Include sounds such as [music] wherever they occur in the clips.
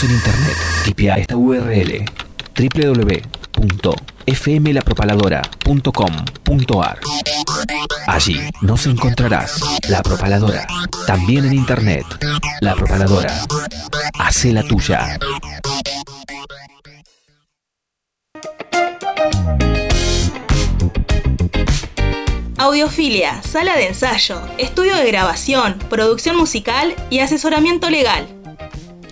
En internet. Tipea esta URL www.fmlapropaladora.com.ar. Allí nos encontrarás La Propaladora, también en internet. La Propaladora. Hace la tuya. Audiofilia, sala de ensayo, estudio de grabación, producción musical y asesoramiento legal.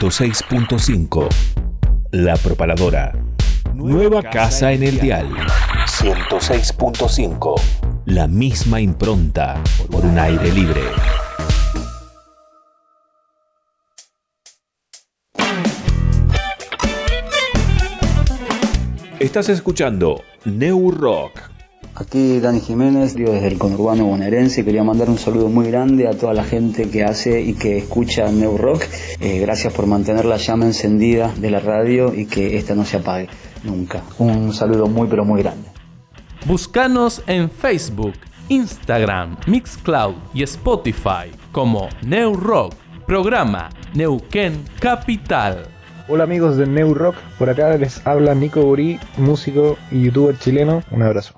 106.5 La Propaladora. Nueva casa en el dial. 106.5 La misma impronta por un aire libre. Estás escuchando New Rock. Aquí Dani Jiménez, digo desde el conurbano bonaerense, quería mandar un saludo muy grande a toda la gente que hace y que escucha New Rock. Eh, gracias por mantener la llama encendida de la radio y que esta no se apague nunca. Un saludo muy pero muy grande. Búscanos en Facebook, Instagram, Mixcloud y Spotify como New Rock, programa Neuquén Capital. Hola amigos de New Rock, por acá les habla Nico Burí, músico y youtuber chileno. Un abrazo.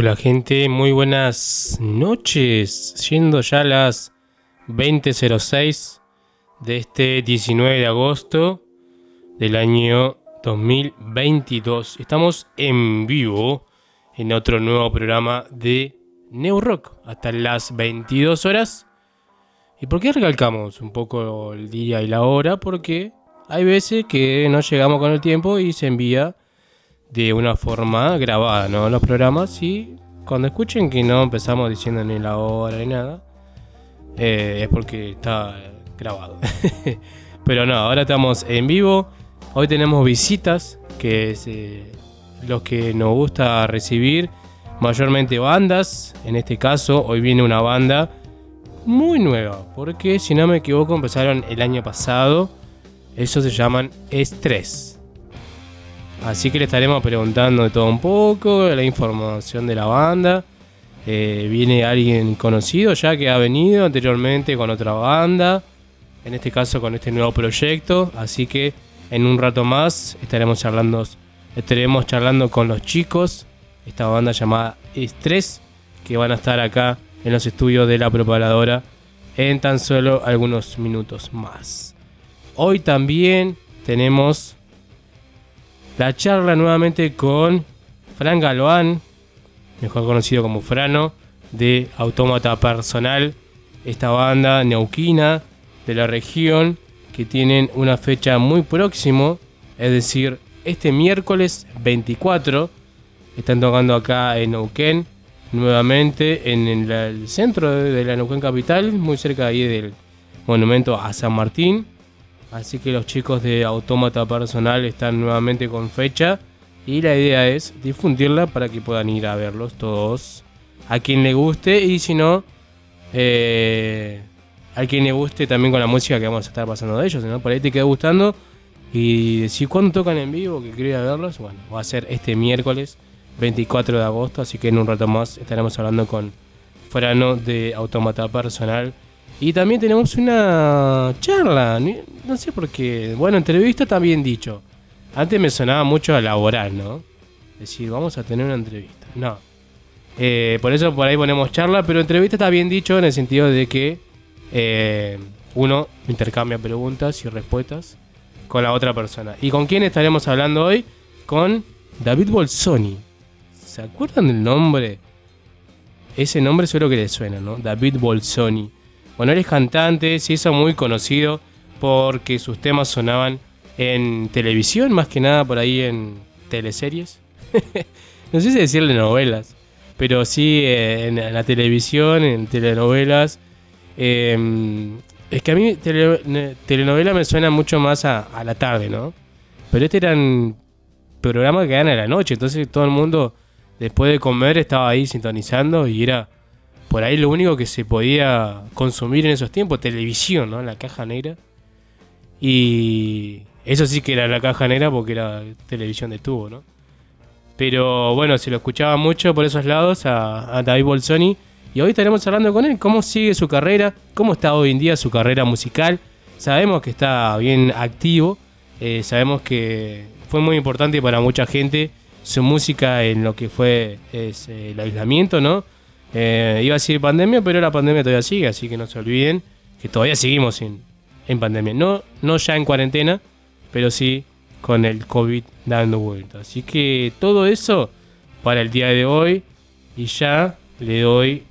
Hola gente, muy buenas noches. Siendo ya las 20.06 de este 19 de agosto del año 2022. Estamos en vivo en otro nuevo programa de New Rock hasta las 22 horas. ¿Y por qué recalcamos un poco el día y la hora? Porque hay veces que no llegamos con el tiempo y se envía de una forma grabada, ¿no? Los programas y cuando escuchen que no empezamos diciendo ni la hora ni nada, eh, es porque está grabado. [laughs] Pero no, ahora estamos en vivo. Hoy tenemos visitas, que es eh, los que nos gusta recibir, mayormente bandas. En este caso, hoy viene una banda muy nueva, porque si no me equivoco empezaron el año pasado. Eso se llaman Estrés. Así que le estaremos preguntando de todo un poco, la información de la banda. Eh, viene alguien conocido ya que ha venido anteriormente con otra banda, en este caso con este nuevo proyecto. Así que en un rato más estaremos charlando, estaremos charlando con los chicos, esta banda llamada Estrés, que van a estar acá en los estudios de la propagadora en tan solo algunos minutos más. Hoy también tenemos la charla nuevamente con Fran Galoán, mejor conocido como Frano, de Autómata Personal, esta banda neuquina de la región que tienen una fecha muy próximo, es decir, este miércoles 24 están tocando acá en Neuquén, nuevamente en el, centro de la Neuquén capital, muy cerca ahí del monumento a San Martín. Así que los chicos de Autómata Personal están nuevamente con fecha y la idea es difundirla para que puedan ir a verlos todos. A quien le guste y si no, eh, a quien le guste también con la música que vamos a estar pasando de ellos. ¿no? Por ahí te queda gustando y decir cuándo tocan en vivo, que quería verlos. Bueno, va a ser este miércoles 24 de agosto, así que en un rato más estaremos hablando con Frano de Autómata Personal y también tenemos una charla, no sé por qué. Bueno, entrevista también dicho. Antes me sonaba mucho a laboral, ¿no? Decir, vamos a tener una entrevista. No. Eh, por eso por ahí ponemos charla, pero entrevista está bien dicho en el sentido de que eh, uno intercambia preguntas y respuestas con la otra persona. ¿Y con quién estaremos hablando hoy? Con David Bolsoni. ¿Se acuerdan del nombre? Ese nombre suelo que le suena, ¿no? David Bolsoni. Bueno, él es cantante, se hizo muy conocido porque sus temas sonaban en televisión, más que nada por ahí en teleseries. [laughs] no sé si decirle novelas, pero sí eh, en, la televisión, en telenovelas. Em, es que a mí telenovela me suena mucho más a, la tarde, ¿no? Pero este eran programas que eran a la noche, entonces todo el mundo después de comer estaba ahí sintonizando y era por ahí lo único que se podía consumir en esos tiempos, televisión, ¿no? La caja negra. Y eso sí que era la caja negra porque era televisión de tubo, ¿no? Pero bueno, se lo escuchaba mucho por esos lados a, David Bolsoni. Y hoy estaremos hablando con él, cómo sigue su carrera, cómo está hoy en día su carrera musical. Sabemos que está bien activo, eh, sabemos que fue muy importante para mucha gente su música en lo que fue el aislamiento, ¿no? Eh, iba a decir pandemia, pero la pandemia todavía sigue, así que no se olviden que todavía seguimos en, en pandemia. No, no ya en cuarentena, pero sí con el COVID dando vuelta. Así que todo eso para el día de hoy. Y ya le doy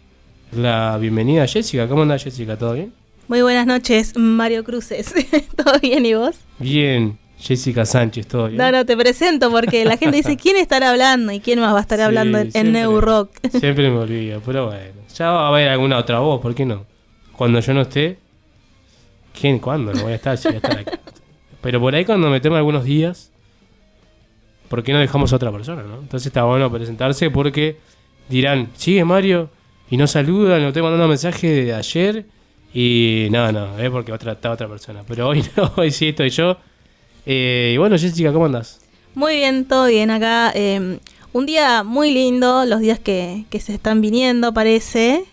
la bienvenida a Jessica. ¿Cómo anda Jessica? ¿Todo bien? Muy buenas noches, Mario Cruces. [laughs] ¿Todo bien y vos? Bien, Jessica Sánchez, todo bien. No, no, te presento porque la gente dice [laughs] quién estará hablando y quién más va a estar hablando en, New Rock. Siempre me [laughs] olvido, pero bueno. Ya va a haber alguna otra voz, ¿por qué no? Cuando yo no esté, ¿quién? ¿Cuándo? No voy a estar, si voy a estar aquí. [laughs] Pero por ahí cuando me temo algunos días, ¿por qué no dejamos a otra persona, no? Entonces está bueno presentarse porque dirán, sigue Mario y no saluda, no estoy mandando mensaje de ayer y no, no, es porque va a tratar a otra persona. Pero hoy no, hoy sí estoy yo eh, y bueno, Jessica, ¿cómo andas? Muy bien, todo bien acá. Em, un día muy lindo, los días que, se están viniendo, parece.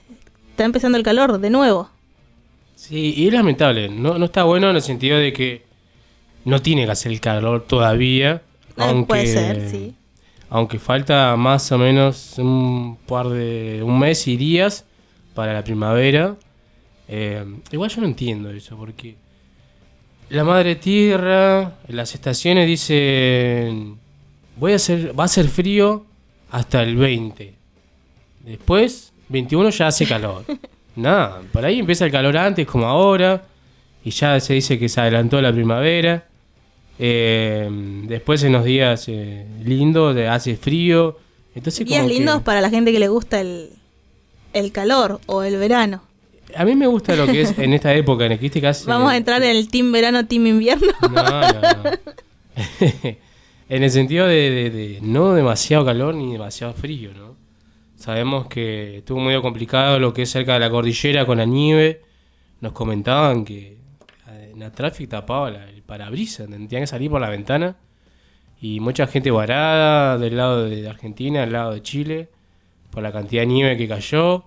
Está empezando el calor de nuevo. Sí, y es lamentable. No, no está bueno en el sentido de que no tiene que hacer el calor todavía. aunque, puede ser, sí. aunque falta más o menos un par de un mes y días para la primavera. Eh, igual yo no entiendo eso, porque la madre tierra, las estaciones dicen, voy a hacer, va a ser frío hasta el 20. Después, 21 ya hace calor. [laughs] Nada, por ahí empieza el calor antes, como ahora, y ya se dice que se adelantó la primavera. Eh, después en los días eh, lindos, hace frío. Entonces, Días como que- lindos para la gente que le gusta el, el calor o el verano. A mí me gusta lo que es en esta época, en el que viste que hace- Vamos a entrar en el team verano, team invierno. No, no, no. [laughs] en el sentido de, de- de no demasiado calor ni demasiado frío, ¿no? Sabemos que estuvo muy complicado lo que es cerca de la cordillera con la nieve. Nos comentaban que eh, la tráfico tapaba la- el parabrisas, tenían que salir por la ventana. Y mucha gente varada del lado de Argentina, del lado de Chile, por la cantidad de nieve que cayó.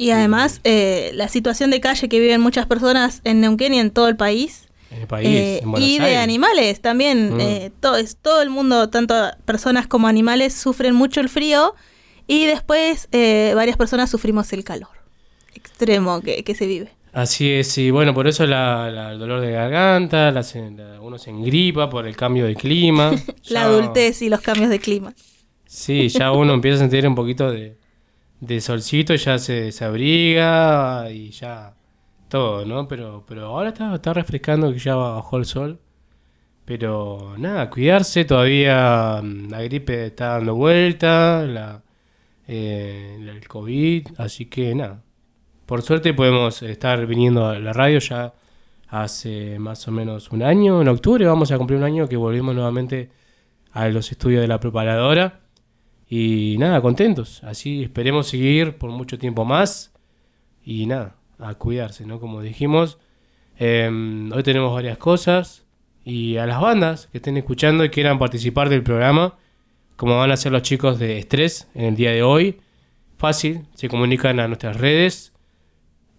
Y además, eh, la situación de calle que viven muchas personas en Neuquén y en todo el país. En el país, Eh, en y de Aires. animales también. Mm. eh, todo, es, todo el mundo, tanto personas como animales, sufren mucho el frío. Y después, eh, varias personas sufrimos el calor extremo que, que se vive. Así es, y bueno, por eso la, la- el dolor de garganta, la se- la- uno se engripa por el cambio de clima. [laughs] La Ya- adultez y los cambios de clima. Sí, ya uno empieza a sentir un poquito de, de solcito, ya se, se abriga y ya todo, ¿no? Pero, pero ahora está, está refrescando que ya bajó el sol. Pero nada, cuidarse, todavía mm, la gripe está dando vuelta, la, eh, el COVID, así que nada. Por suerte podemos estar viniendo a la radio ya hace más o menos un año, en octubre vamos a cumplir un año que volvimos nuevamente a los estudios de la preparadora. Y nada, contentos. Así esperemos seguir por mucho tiempo más. Y nada, a cuidarse, ¿no? Como dijimos, em, hoy tenemos varias cosas. Y a las bandas que estén escuchando y quieran participar del programa, como van a hacer los chicos de Estrés en el día de hoy, fácil, se comunican a nuestras redes,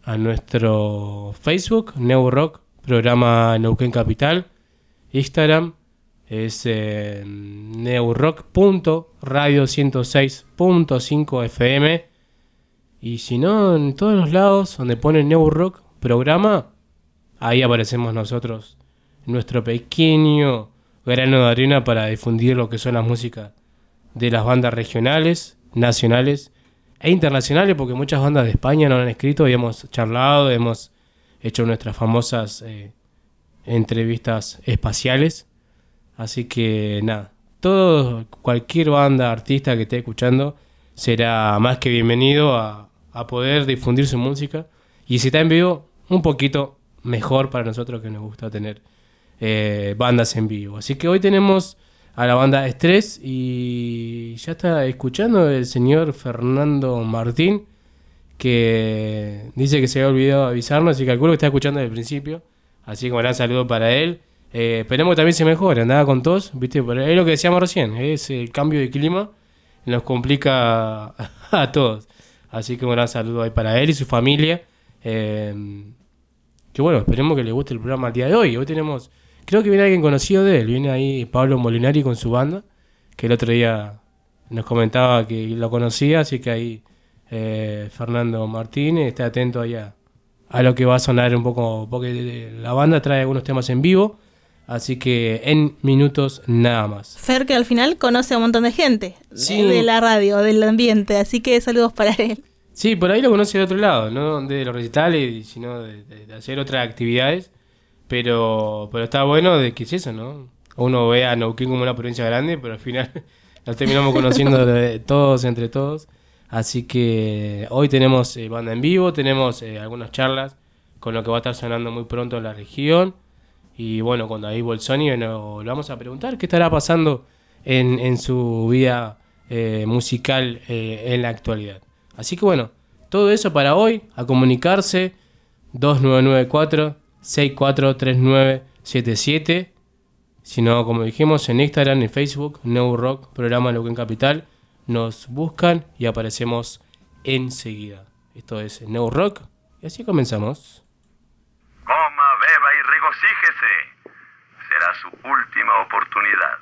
a nuestro Facebook, Neu Rock, programa Neuquén Capital, Instagram, es eh, neurock.radio106.5 FM. Y si no, en todos los lados donde pone Neurock programa, ahí aparecemos nosotros, nuestro pequeño grano de arena para difundir lo que son las músicas de las bandas regionales, nacionales e internacionales, porque muchas bandas de España nos han escrito y hemos charlado, hemos hecho nuestras famosas eh, entrevistas espaciales. Así que nada, todo, cualquier banda, artista que esté escuchando, será más que bienvenido a, a poder difundir su música. Y si está en vivo, un poquito mejor para nosotros que nos gusta tener eh, bandas en vivo. Así que hoy tenemos a la banda Estrés y ya está escuchando el señor Fernando Martín que dice que se había olvidado avisarnos y calculo que está escuchando desde el principio. Así que un gran saludo para él. Eh, esperemos que también se mejore, andaba con tos, ¿viste? Pero es lo que decíamos recién, es el cambio de clima, nos complica [laughs] a todos. Así que un gran saludo ahí para él y su familia. Eh, que bueno, esperemos que le guste el programa el día de hoy. Hoy tenemos, creo que viene alguien conocido de él, viene ahí Pablo Molinari con su banda, que el otro día nos comentaba que lo conocía, así que ahí eh, Fernando Martínez esté atento ahí a, a lo que va a sonar un poco, porque la banda trae algunos temas en vivo, así que en minutos nada más. Fer, que al final conoce a un montón de gente Sí. de, la radio, del ambiente, así que saludos para él. Sí, por ahí lo conoce de otro lado, no de los recitales, sino de, de- de hacer otras actividades. Pero, pero está bueno de que es eso, ¿no? Uno ve a Neuquén como una provincia grande, pero al final [laughs] nos terminamos conociendo de todos entre todos. Así que hoy tenemos eh, banda en vivo, tenemos eh, algunas charlas con lo que va a estar sonando muy pronto en la región. Y bueno, con David Bolsoni nos lo vamos a preguntar qué estará pasando en, en su vida eh, musical eh, en la actualidad. Así que bueno, todo eso para hoy, a comunicarse 2994-643977. Si no, como dijimos, en Instagram y Facebook, No Rock, programa Neuquén Capital, nos buscan y aparecemos enseguida. Esto es No Rock y así comenzamos. Regocíjese. Será su última oportunidad.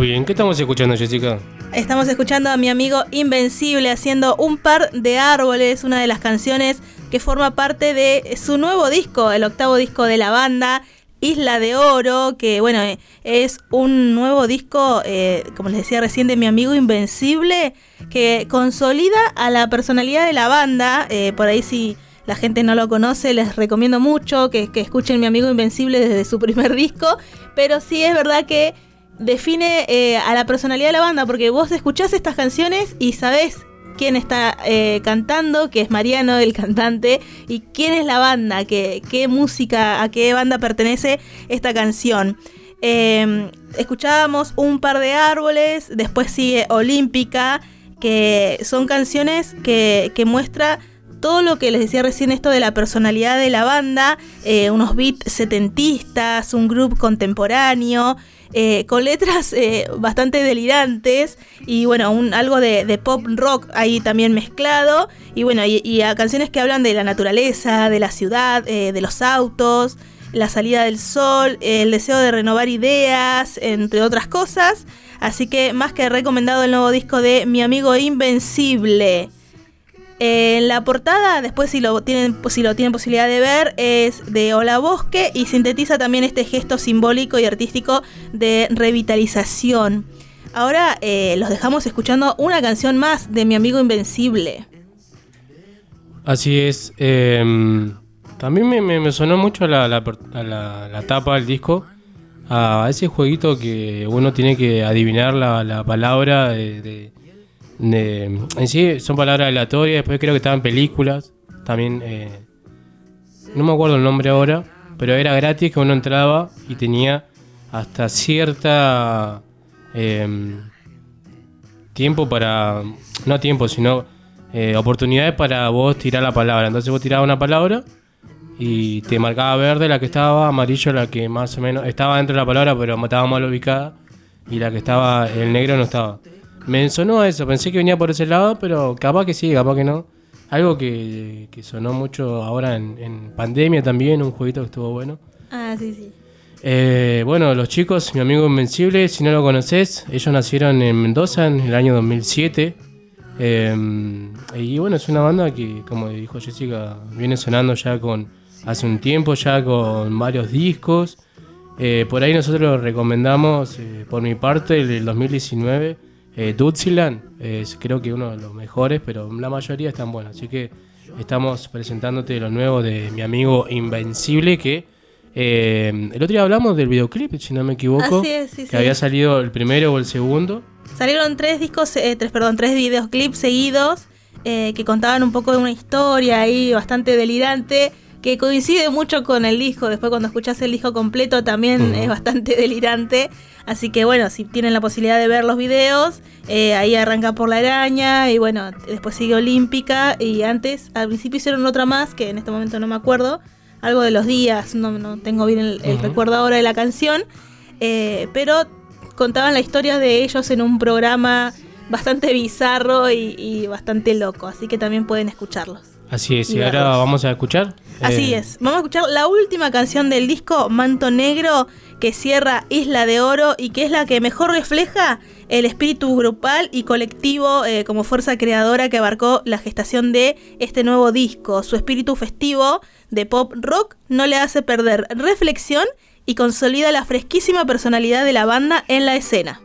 Muy bien, ¿qué estamos escuchando, Jessica? Estamos escuchando a mi amigo Invencible haciendo un par de árboles, una de las canciones que forma parte de su nuevo disco, el octavo disco de la banda, Isla de Oro, que bueno, eh, es un nuevo disco, eh, como les decía recién, de mi amigo Invencible, que consolida a la personalidad de la banda, eh, por ahí si la gente no lo conoce, les recomiendo mucho que, que escuchen mi amigo Invencible desde su primer [laughs] disco, pero sí es verdad que define eh, a la personalidad de la banda, porque vos escuchás estas canciones y sabés quién está eh, cantando, que es Mariano, el cantante, y quién es la banda, que, qué música, a qué banda pertenece esta canción. Eh, escuchábamos un par de árboles, después sigue Olímpica, que son canciones que, que muestra todo lo que les decía recién esto de la personalidad de la banda, eh, unos beats setentistas, un grupo contemporáneo, eh, con letras eh, bastante delirantes y bueno, un, algo de, pop rock ahí también mezclado y bueno, y, y a canciones que hablan de la naturaleza, de la ciudad, eh, de los autos, la salida del sol, el deseo de renovar ideas, entre otras cosas. Así que más que recomendado el nuevo disco de mi amigo Invencible. En la portada, después si lo tienen, si lo tienen posibilidad de ver, es de Hola Bosque y sintetiza también este gesto simbólico y artístico de revitalización. Ahora eh, los dejamos escuchando una canción más de mi amigo Invencible. Así es. eh, también me, sonó mucho la, tapa del disco. A ese jueguito que uno tiene que adivinar la, la palabra de- de- En sí son palabras aleatorias. Después creo que estaban películas. También... eh, no me acuerdo el nombre ahora. Pero era gratis que uno entraba y tenía hasta cierta... em, tiempo para. No tiempo, sino eh, oportunidades para vos tirar la palabra. Entonces vos tirabas una palabra y te marcaba verde la que estaba, amarillo la que más o menos estaba dentro de la palabra, pero estaba mal ubicada. Y la que estaba, el negro no estaba. Me sonó eso, pensé que venía por ese lado, pero capaz que sí, capaz que no. Algo que, que sonó mucho ahora en, en pandemia también, un jueguito que estuvo bueno. Ah, sí, sí. Eh, bueno, los chicos, mi amigo Invencible, si no lo conoces, ellos nacieron en Mendoza en el año 2007. Eh, y bueno, es una banda que, como dijo Jessica, viene sonando ya con hace un tiempo, ya con varios discos. Eh, por ahí nosotros recomendamos, por mi parte, el del 2019, eh, Dutziland. Es creo que uno de los mejores, pero la mayoría están buenos. Así que estamos presentándote lo nuevo de mi amigo Invencible, que eh, el otro día hablamos del videoclip, si no me equivoco, Así es, sí, que sí. había salido el primero o el segundo. Salieron tres discos, eh, tres, perdón, tres videoclips seguidos. eh, que contaban un poco de una historia ahí bastante delirante que coincide mucho con el disco. Después cuando escuchas el disco completo también es bastante [laughs] delirante. Así que bueno, si tienen la posibilidad de ver los videos, eh, ahí arranca por la araña y bueno, después sigue Olímpica y antes, al principio hicieron otra más que en este momento no me acuerdo. Algo de los días, no, no tengo bien el, recuerdo ahora de la canción. eh, pero contaban la historia de ellos en un programa bastante bizarro y, y bastante loco. Así que también pueden escucharlos. Así es, Y y ahora vamos a escuchar. Así eh, es. Vamos a escuchar la última canción del disco, Manto Negro, que cierra Isla de Oro y que es la que mejor refleja el espíritu grupal y colectivo eh, como fuerza creadora que abarcó la gestación de este nuevo disco. Su espíritu festivo de pop rock no le hace perder reflexión y consolida la fresquísima personalidad de la banda en la escena.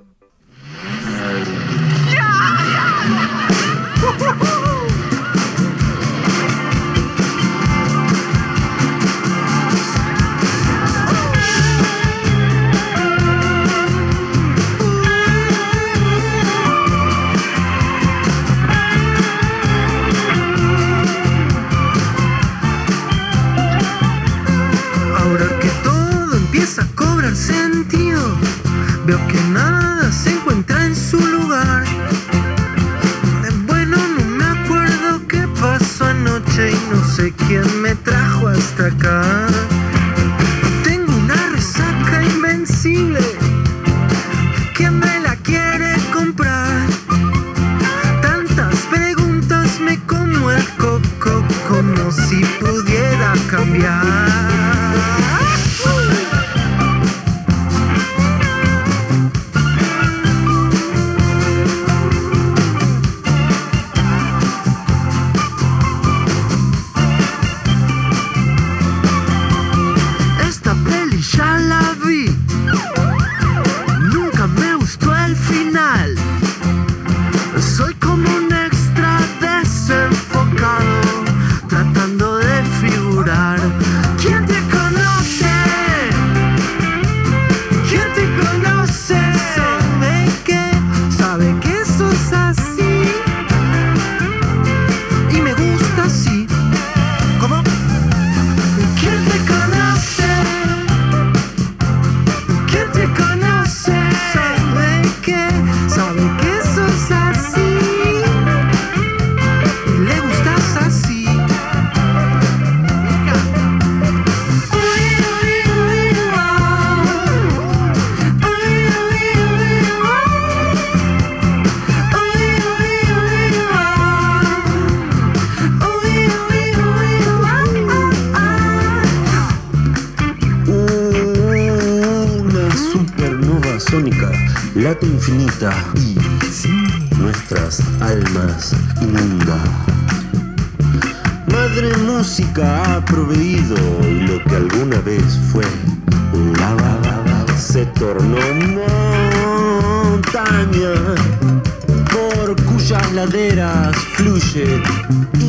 Mm-hmm.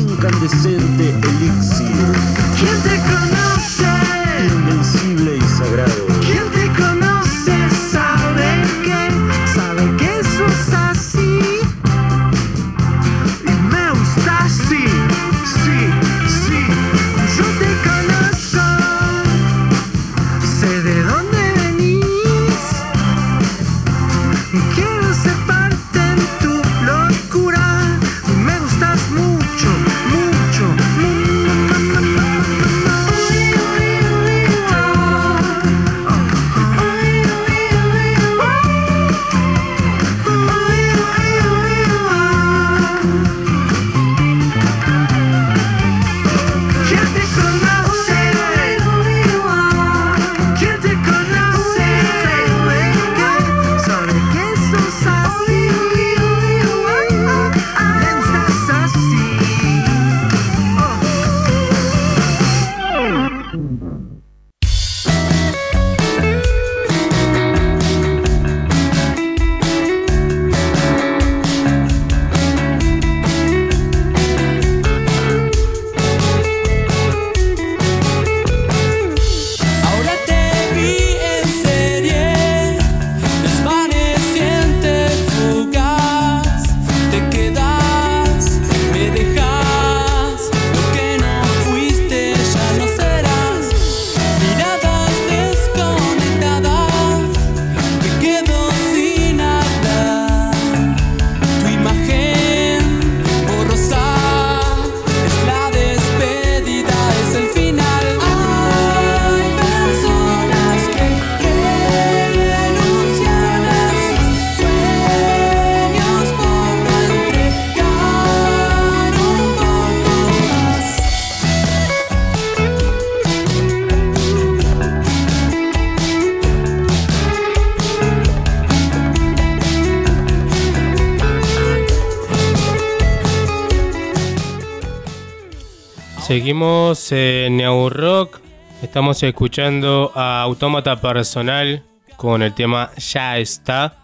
Seguimos en New Rock. Estamos escuchando a Autómata Personal con el tema Ya está.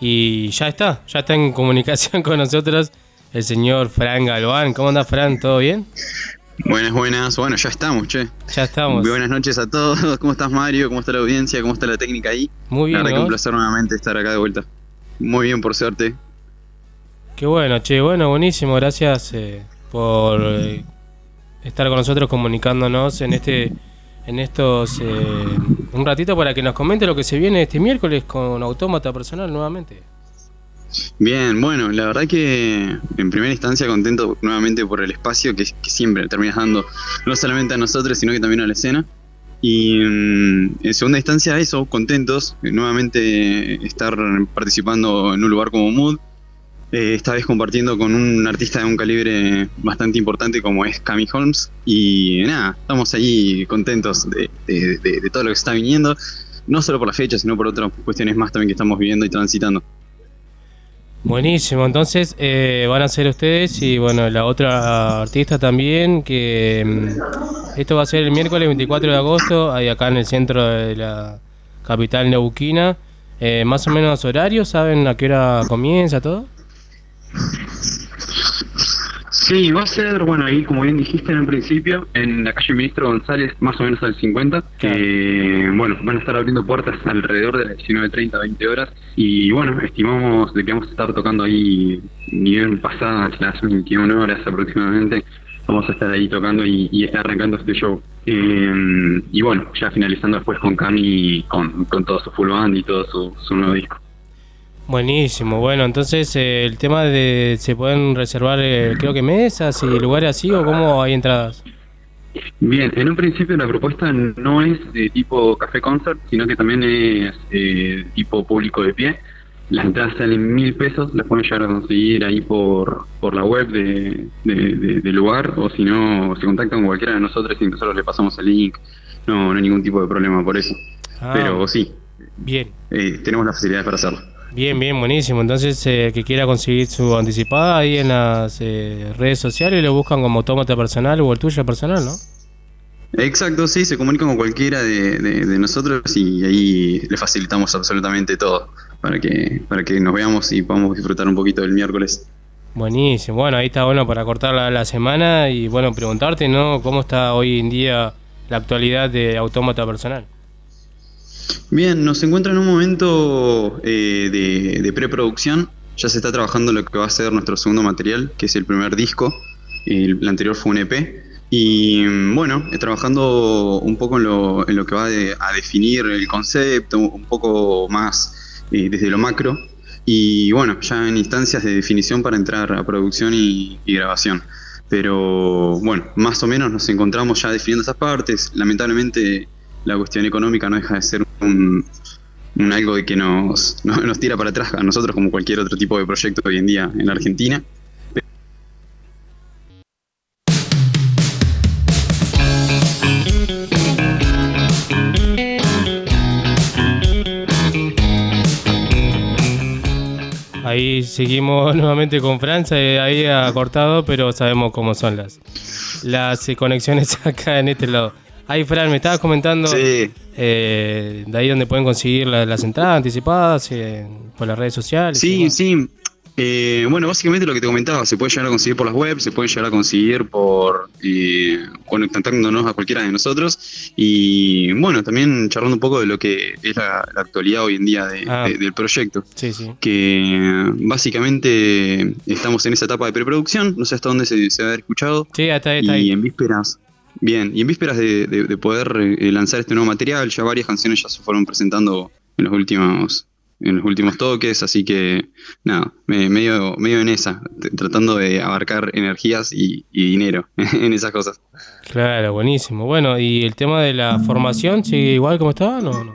Y ya está, ya está en comunicación [laughs] con nosotros el señor Fran Galván. ¿Cómo anda Fran? ¿Todo bien? Buenas, buenas. Bueno, ya estamos, che. Ya estamos. Muy buenas noches a todos. [laughs] ¿Cómo estás, Mario? ¿Cómo está la audiencia? ¿Cómo está la técnica ahí? Muy bien, La verdad que ¿no? un placer nuevamente estar acá de vuelta. Muy bien, por suerte. Qué bueno, che, bueno, buenísimo. Gracias eh, por eh, estar con nosotros comunicándonos en este en estos eh, un ratito para que nos comente lo que se viene este miércoles con Autómata Personal nuevamente. Bien, bueno, la verdad que en primera instancia contento nuevamente por el espacio que, que siempre terminas dando, no solamente a nosotros, sino que también a la escena. Y mm, en segunda instancia eso, contentos, nuevamente estar participando en un lugar como Mood, eh, esta vez compartiendo con un artista de un calibre bastante importante como es Cami Holmes. Y nada, estamos ahí contentos de, todo lo que está viniendo, no solo por la fecha, sino por otras cuestiones más también que estamos viviendo y transitando. Buenísimo, entonces eh, van a ser ustedes y bueno, la otra artista también, que mm, esto va a ser el miércoles 24 de agosto, ahí acá en el centro de la capital neuquina. Eh, más o menos horario, ¿saben a qué hora comienza todo? Sí, va a ser, bueno, ahí como bien dijiste en un principio, en la calle Ministro González, más o menos al 50, que, bueno, van a estar abriendo puertas alrededor de las 19.30, 20 horas, y bueno, estimamos de que vamos a estar tocando ahí, ni bien pasadas las 21 horas aproximadamente, vamos a estar ahí tocando y, y arrancando este show. Eh, y bueno, ya finalizando después con Cami, con, con todo su full band y todo su, su nuevo disco. Buenísimo, bueno, entonces eh, el tema de se pueden reservar, eh, creo que mesas y lugares así o cómo hay entradas. Bien, en un principio la propuesta no es de tipo café concert, sino que también es eh, tipo público de pie. Las entradas salen mil pesos, las pueden llegar a conseguir ahí por, por la web de, de- de- del lugar, o si no, se contactan con cualquiera de nosotros y nosotros le pasamos el link. No, no hay ningún tipo de problema por eso. Ah. Pero sí, Bien, eh, tenemos las facilidades para hacerlo. Bien, bien, buenísimo. Entonces, eh, que quiera conseguir su anticipada ahí en las eh, redes sociales, lo buscan como Autómata Personal o el tuyo personal, ¿no? Exacto, sí, se comunican con cualquiera de, de- de nosotros y ahí le facilitamos absolutamente todo para que, para que nos veamos y podamos disfrutar un poquito del miércoles. Buenísimo, bueno, ahí está bueno para cortar la, la semana y bueno, preguntarte, ¿no? ¿Cómo está hoy en día la actualidad de Autómata Personal? Bien, nos encuentra en un momento eh, de, preproducción. Ya se está trabajando lo que va a ser nuestro segundo material, que es el primer disco. El, anterior fue un EP. Y mm, bueno, eh, trabajando un poco en lo, en lo que va a definir el concepto, un poco más eh, desde lo macro. Y bueno, ya en instancias de definición para entrar a producción y, y grabación. Pero bueno, más o menos nos encontramos ya definiendo esas partes. Lamentablemente la cuestión económica no deja de ser un, un algo que nos, [laughs] no- nos tira para atrás a nosotros como cualquier otro tipo de proyecto hoy en día en Argentina. Ahí seguimos [laughs] nuevamente con Francia, eh, ahí ha cortado, pero sabemos cómo son las, las conexiones [laughs] acá en este lado. Ahí, Fran, me estabas comentando Sí. eh, de ahí donde pueden conseguir la- las entradas anticipadas eh, por las redes sociales. Sí, sí. Eh, bueno, básicamente lo que te comentaba, se puede llegar a conseguir por las webs, se puede llegar a conseguir por eh, contactándonos a cualquiera de nosotros y bueno, también charlando un poco de lo que es la, la actualidad hoy en día de- Ah. de- del proyecto. Sí, sí. Que básicamente estamos en esa etapa de preproducción, no sé hasta dónde se, se va a haber escuchado. Sí, hasta ahí, está y en vísperas, bien, y en vísperas de, de- de poder eh, lanzar este nuevo material, ya varias canciones ya se fueron presentando en los últimos en los últimos toques, así que nada, me- medio, medio en esa, tratando de abarcar energías y, y dinero [laughs] en esas cosas. Claro, buenísimo. Bueno, ¿y el tema de la formación sigue igual como estaba? No, no.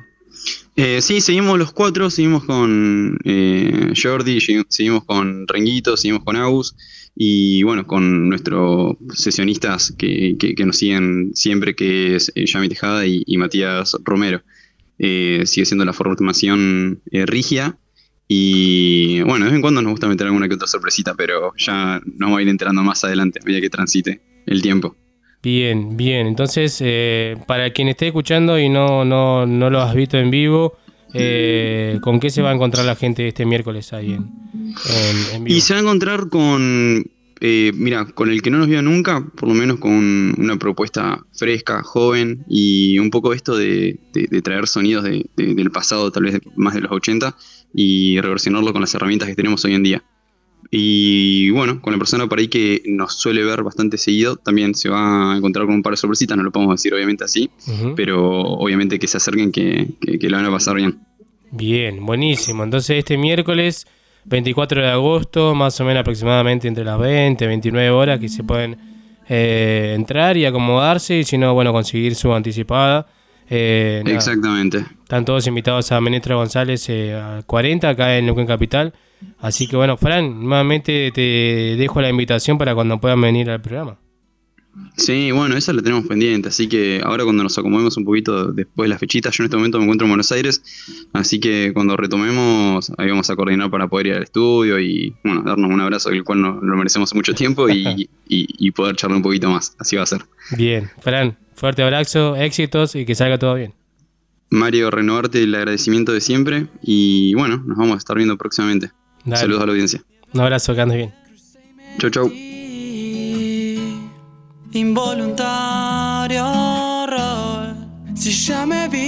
Eh, sí, seguimos los cuatro, seguimos con eh, Jordi, segui- seguimos con Renguito, seguimos con Agus y bueno, con nuestros sesionistas que, que- que nos siguen siempre, que es eh, Yami Tejada y, Matías Romero. Eh, sigue siendo la formación eh, rigia y bueno, de vez en cuando nos gusta meter alguna que otra sorpresita, pero ya nos vamos a ir enterando más adelante a medida que transite el tiempo. Bien, bien. Entonces, eh, para quien esté escuchando y no, no, no lo has visto en vivo, eh, ¿con qué se va a encontrar la gente este miércoles ahí en? Y se va a encontrar con, eh, mira, con el que no nos vio nunca, por lo menos con una propuesta fresca, joven y un poco esto de, de- de traer sonidos de- del pasado, tal vez más de los 80, y reversionarlo con las herramientas que tenemos hoy en día. Y bueno, con la persona por ahí que nos suele ver bastante seguido, también se va a encontrar con un par de sorpresitas, no lo podemos decir obviamente así, pero obviamente que se acerquen, que, que, que la van a pasar bien. Bien, buenísimo. Entonces este miércoles 24 de agosto, más o menos aproximadamente entre las 20, 29 horas que se pueden eh, entrar y acomodarse y si no, bueno, conseguir su anticipada. Eh, nada, Exactamente. Están todos invitados a Menestra González eh, a 40 acá en Neuquén Capital. Así que bueno, Fran, nuevamente te dejo la invitación para cuando puedan venir al programa. Sí, bueno, esa la tenemos pendiente, así que ahora cuando nos acomodemos un poquito después de las fechitas, yo en este momento me encuentro en Buenos Aires, así que cuando retomemos, ahí vamos a coordinar para poder ir al estudio y, bueno, darnos un abrazo, el cual no, lo merecemos mucho [laughs] tiempo y, y- y poder charlar un poquito más, así va a ser. Bien, Fran, fuerte abrazo, éxitos y que salga todo bien. Mario, renovarte el agradecimiento de siempre y, bueno, nos vamos a estar viendo próximamente. Dale. Saludos a la audiencia. Un abrazo, que andes bien. Chau, chau. Involuntario rol, si ya me vi.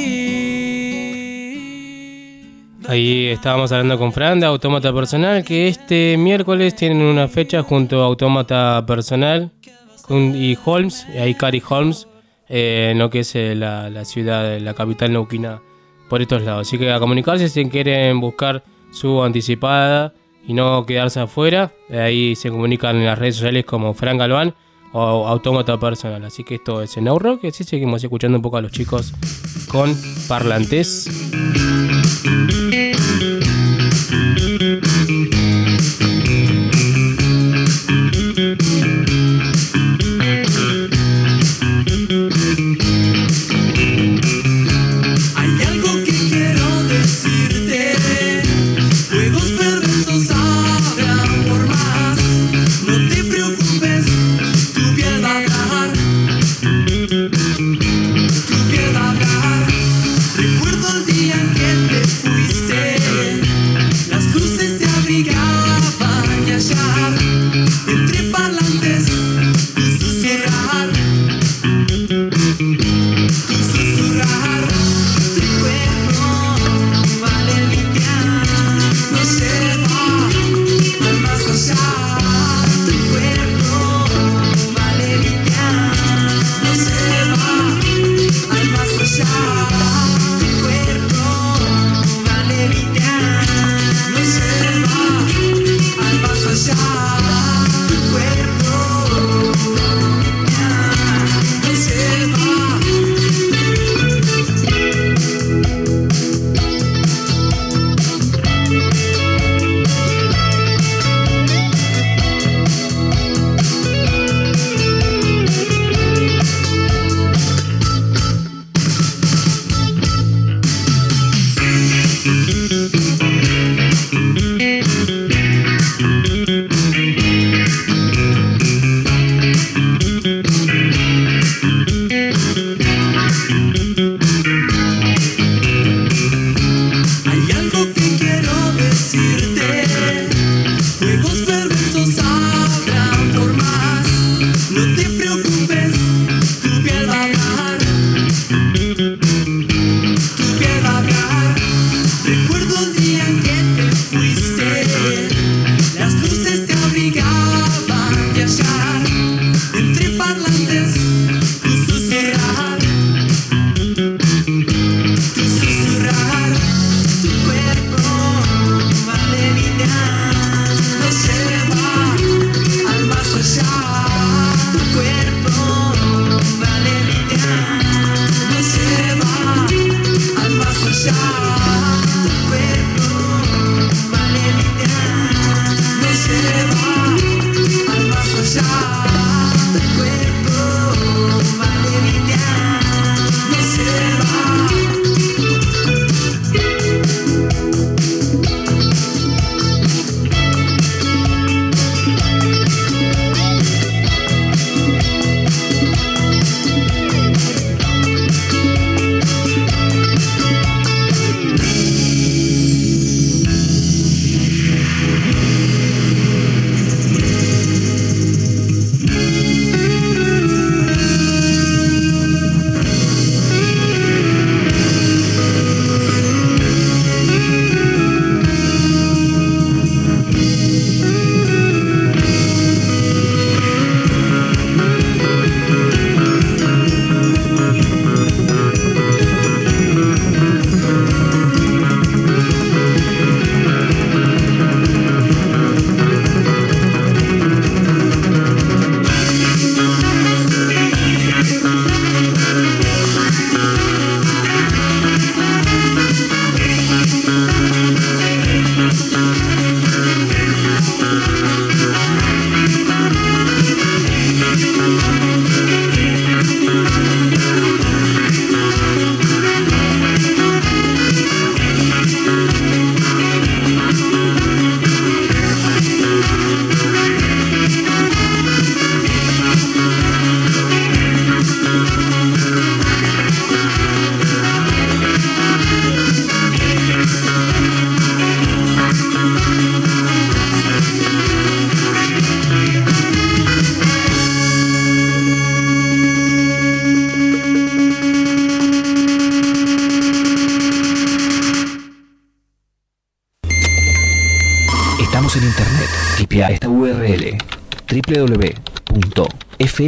Ahí estábamos hablando con Fran de Autómata Personal, que este miércoles tienen una fecha junto a Autómata Personal y Holmes, y ahí Cary Holmes, eh, en lo que es eh, la, la ciudad, la capital neuquina, por estos lados. Así que a comunicarse si quieren buscar su anticipada y no quedarse afuera, eh, ahí se comunican en las redes sociales como Fran Galván o Autómata Personal. Así que esto es en Rock, y así seguimos escuchando un poco a los chicos con parlantes.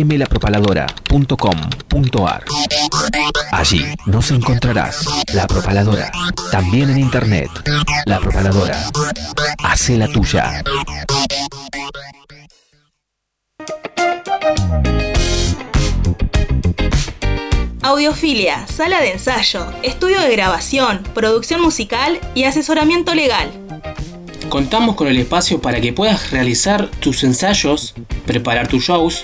www.fmlapropaladora.com.ar. Allí nos encontrarás La Propaladora, también en internet. La Propaladora. Hace la tuya. Audiofilia, sala de ensayo, estudio de grabación, producción musical y asesoramiento legal. Contamos con el espacio para que puedas realizar tus ensayos, preparar tus shows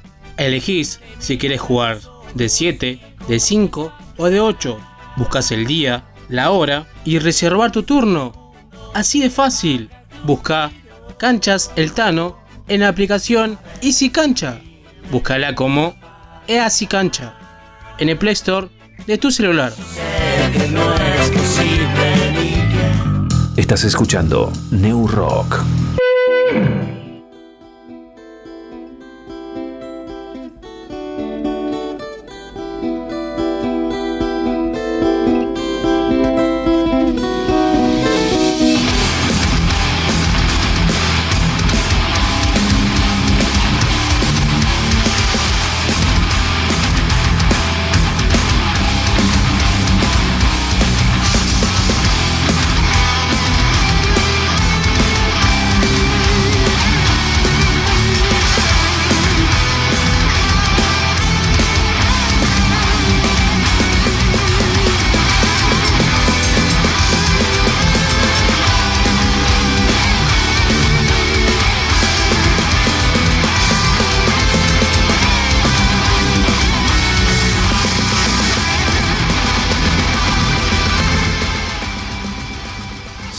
Elegís si quieres jugar de 7, de 5 o de 8. Buscas el día, la hora y reservar tu turno. Así de fácil. Busca Canchas El Tano en la aplicación Easy Cancha. Búscala como Easy Cancha en el Play Store de tu celular. Estás escuchando New Rock.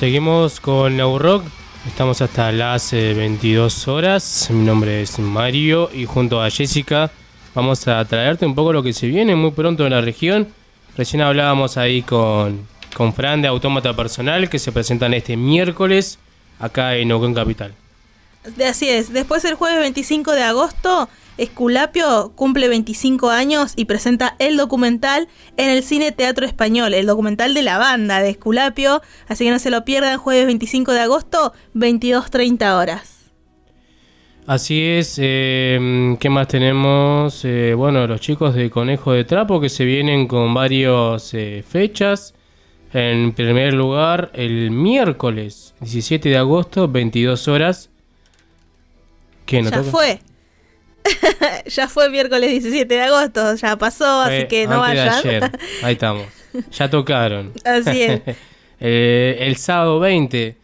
Seguimos con New Rock. Estamos hasta las eh, 22 horas. Mi nombre es Mario y junto a Jessica vamos a traerte un poco lo que se viene muy pronto en la región. Recién hablábamos ahí con, con Fran de Autómata Personal que se presentan este miércoles acá en Neuquén Capital. Así es, después el jueves 25 de agosto, Esculapio cumple 25 años y presenta el documental en el Cine Teatro Español, el documental de la banda de Esculapio, así que no se lo pierdan, jueves 25 de agosto, 22.30 horas. Así es, eh, ¿qué más tenemos? Eh, bueno, los chicos de Conejo de Trapo que se vienen con varias fechas. En primer lugar, el miércoles 17 de agosto, 22 horas. ¿Qué no ya toca? fue. [laughs] ya fue miércoles 17 de agosto, ya pasó, así que no vayan. ayer. Ahí estamos. Ya tocaron. [laughs] Así es. [laughs] Eh, el sábado 20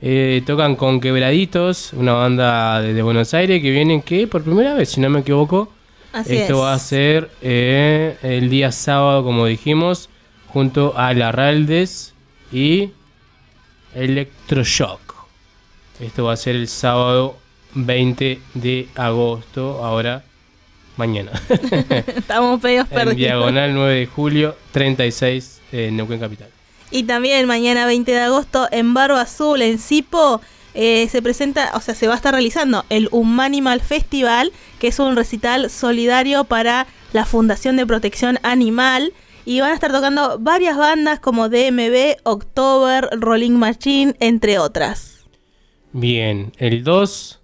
eh, tocan con Quebraditos, una banda de, de Buenos Aires que vienen que por primera vez, si no me equivoco. Así Esto es. va a ser eh, el día sábado, como dijimos, junto a Larraldes y Electroshock. Esto va a ser el sábado 20 de agosto, ahora mañana. [laughs] Estamos pedidos en perdidos. diagonal 9 de julio, 36 en Neuquén Capital. Y también mañana 20 de agosto en Barba Azul, en Sipo, eh, se presenta, o sea, se va a estar realizando el Humanimal Festival, que es un recital solidario para la Fundación de Protección Animal. Y van a estar tocando varias bandas como DMB, October, Rolling Machine, entre otras. Bien, el 2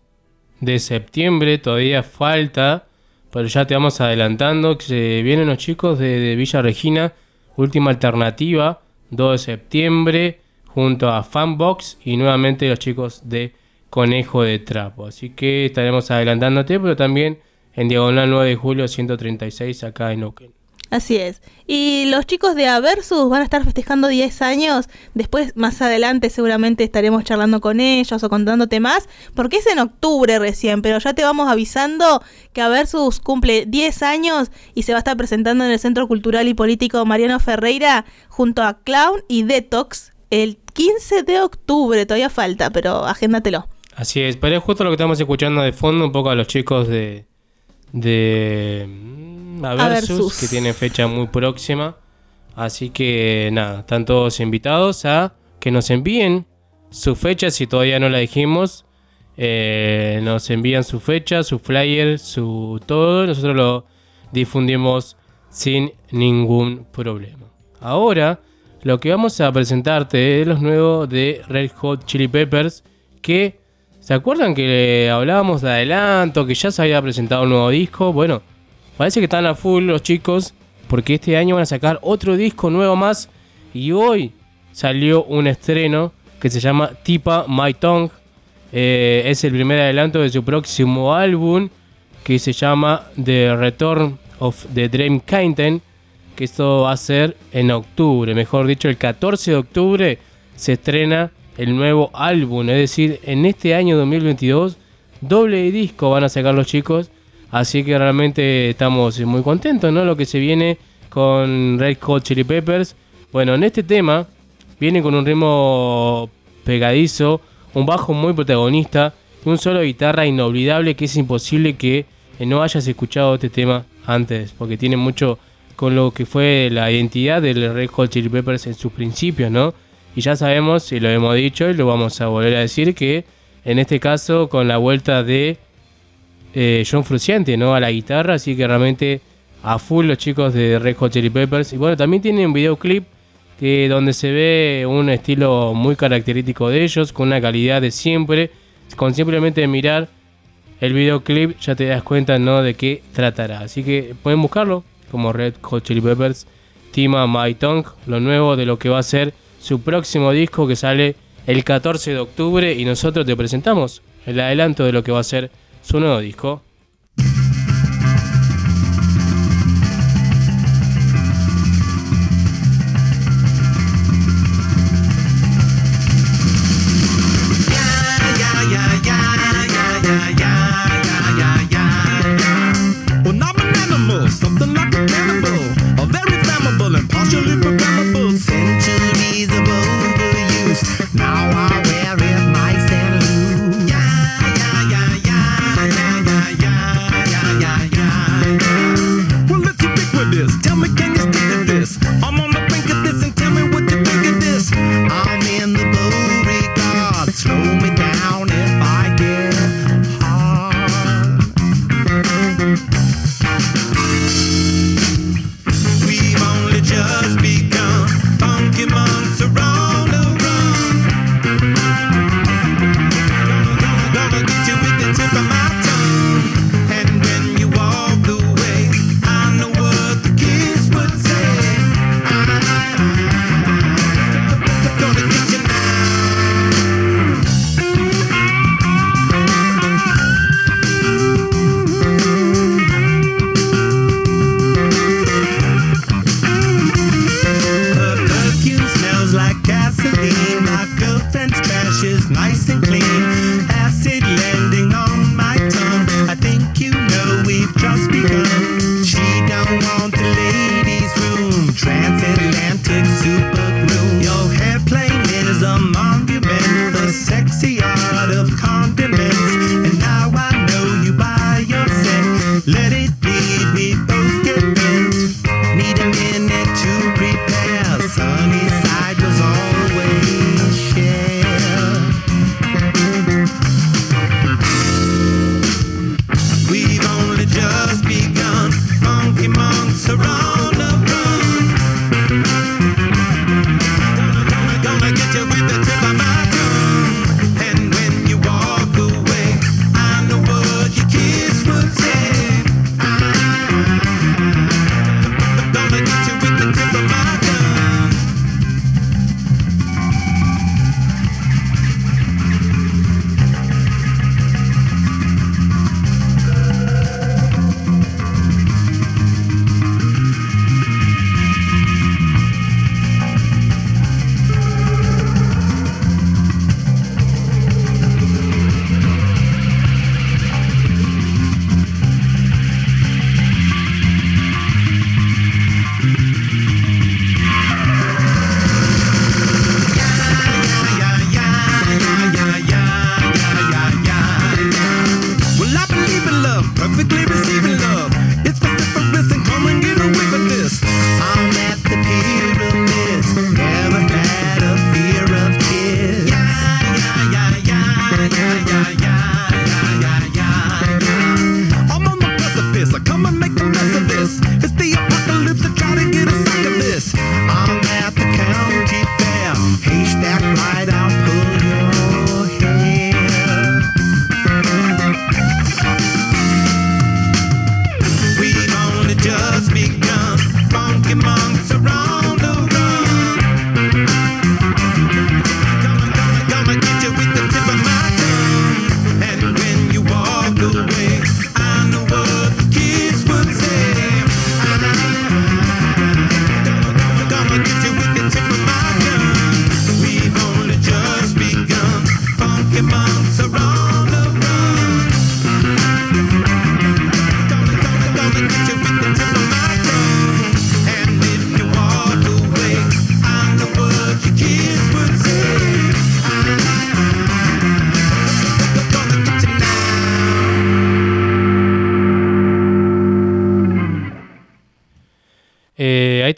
de septiembre todavía falta, pero ya te vamos adelantando que se vienen los chicos de, de Villa Regina, última alternativa, 2 de septiembre, junto a Fanbox y nuevamente los chicos de Conejo de Trapo. Así que estaremos adelantándote, pero también en Diagonal 9 de julio 136 acá en Neuquén. Así es. Y los chicos de Aversus van a estar festejando 10 años. Después, más adelante, seguramente estaremos charlando con ellos o contándote más. Porque es en octubre recién, pero ya te vamos avisando que Aversus cumple 10 años y se va a estar presentando en el Centro Cultural y Político Mariano Ferreira junto a Clown y Detox el 15 de octubre. Todavía falta, pero agéndatelo. Así es, pero es justo lo que estamos escuchando de fondo, un poco a los chicos de. de. Aversus, Aversus. que tienen fecha muy próxima. Así que nada, están todos invitados a que nos envíen su fecha, si todavía no la dijimos. Eh, nos envían su fecha, su flyer, su todo. Nosotros lo difundimos sin ningún problema. Ahora, lo que vamos a presentarte es los nuevos de Red Hot Chili Peppers. Que, ¿se acuerdan que hablábamos de adelanto? Que ya se había presentado un nuevo disco. Bueno, parece que están a full los chicos. Porque este año van a sacar otro disco nuevo más. Y hoy salió un estreno que se llama Tipa My Tongue. Eh, es el primer adelanto de su próximo álbum que se llama The Return of the Dream Kitten. Que esto va a ser en octubre, mejor dicho, el 14 de octubre se estrena el nuevo álbum. Es decir, en este año 2022, doble disco van a sacar los chicos. Así que realmente estamos muy contentos, ¿no? Lo que se viene con Red Hot Chili Peppers. Bueno, en este tema viene con un ritmo pegadizo, un bajo muy protagonista un solo de guitarra inolvidable que es imposible que eh, no hayas escuchado este tema antes, porque tiene mucho con lo que fue la identidad del Red Hot Chili Peppers en sus principios, ¿no? Y ya sabemos, y lo hemos dicho y lo vamos a volver a decir, que en este caso con la vuelta de eh, John Frusciante, ¿no? A la guitarra, así que realmente a full los chicos de Red Hot Chili Peppers. Y bueno, también tienen un videoclip que donde se ve un estilo muy característico de ellos, con una calidad de siempre. Con simplemente mirar el videoclip ya te das cuenta, ¿no? De qué tratará. Así que pueden buscarlo como Red Hot Chili Peppers, Tima My Tongue, lo nuevo de lo que va a ser su próximo disco que sale el 14 de octubre y nosotros te presentamos el adelanto de lo que va a ser su nuevo disco.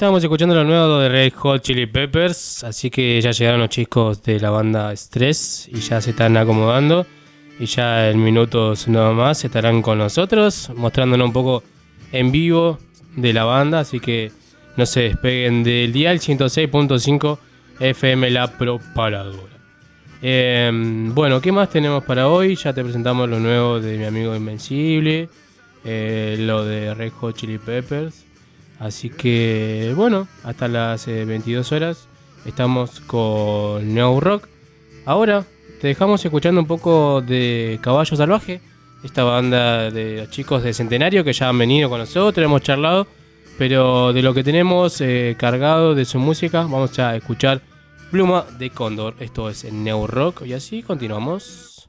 Estábamos escuchando lo nuevo de Red Hot Chili Peppers, así que ya llegaron los chicos de la banda Stress y ya se están acomodando. Y ya en minutos nada más estarán con nosotros, mostrándonos un poco en vivo de la banda, así que no se despeguen del dial 106.5 FM La Propaladora. Eh, bueno, ¿qué más tenemos para hoy? Ya te presentamos lo nuevo de mi amigo Invencible, eh, lo de Red Hot Chili Peppers. Así que, bueno, hasta las eh, 22 horas estamos con Neo Rock. Ahora te dejamos escuchando un poco de Caballo Salvaje, esta banda de los chicos de Centenario que ya han venido con nosotros, hemos charlado, pero de lo que tenemos eh, cargado de su música, vamos a escuchar Pluma de Cóndor. Esto es Neo Rock y así continuamos.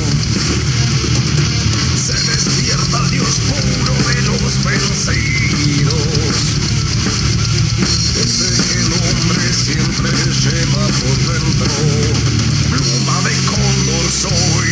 siempre lleva por dentro. Pluma de cóndor soy.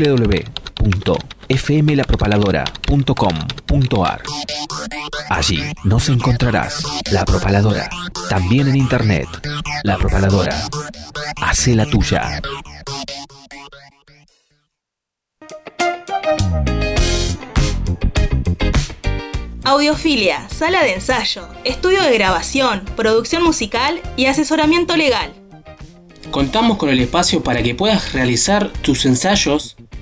www.fmlapropaladora.com.ar Allí nos encontrarás La Propaladora, también en internet. La Propaladora. Hace la tuya. Audiofilia, sala de ensayo, estudio de grabación, producción musical y asesoramiento legal. Contamos con el espacio para que puedas realizar tus ensayos,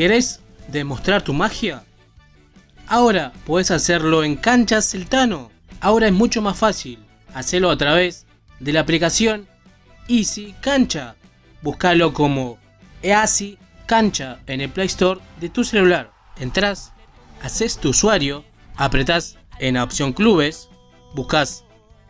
¿Querés demostrar tu magia? Ahora podés hacerlo en Canchas Celtano. Ahora es mucho más fácil. Hacelo a través de la aplicación Easy Cancha. Búscalo como Easy Cancha en el Play Store de tu celular. Entrás, haces tu usuario, apretás en la opción Clubes, buscas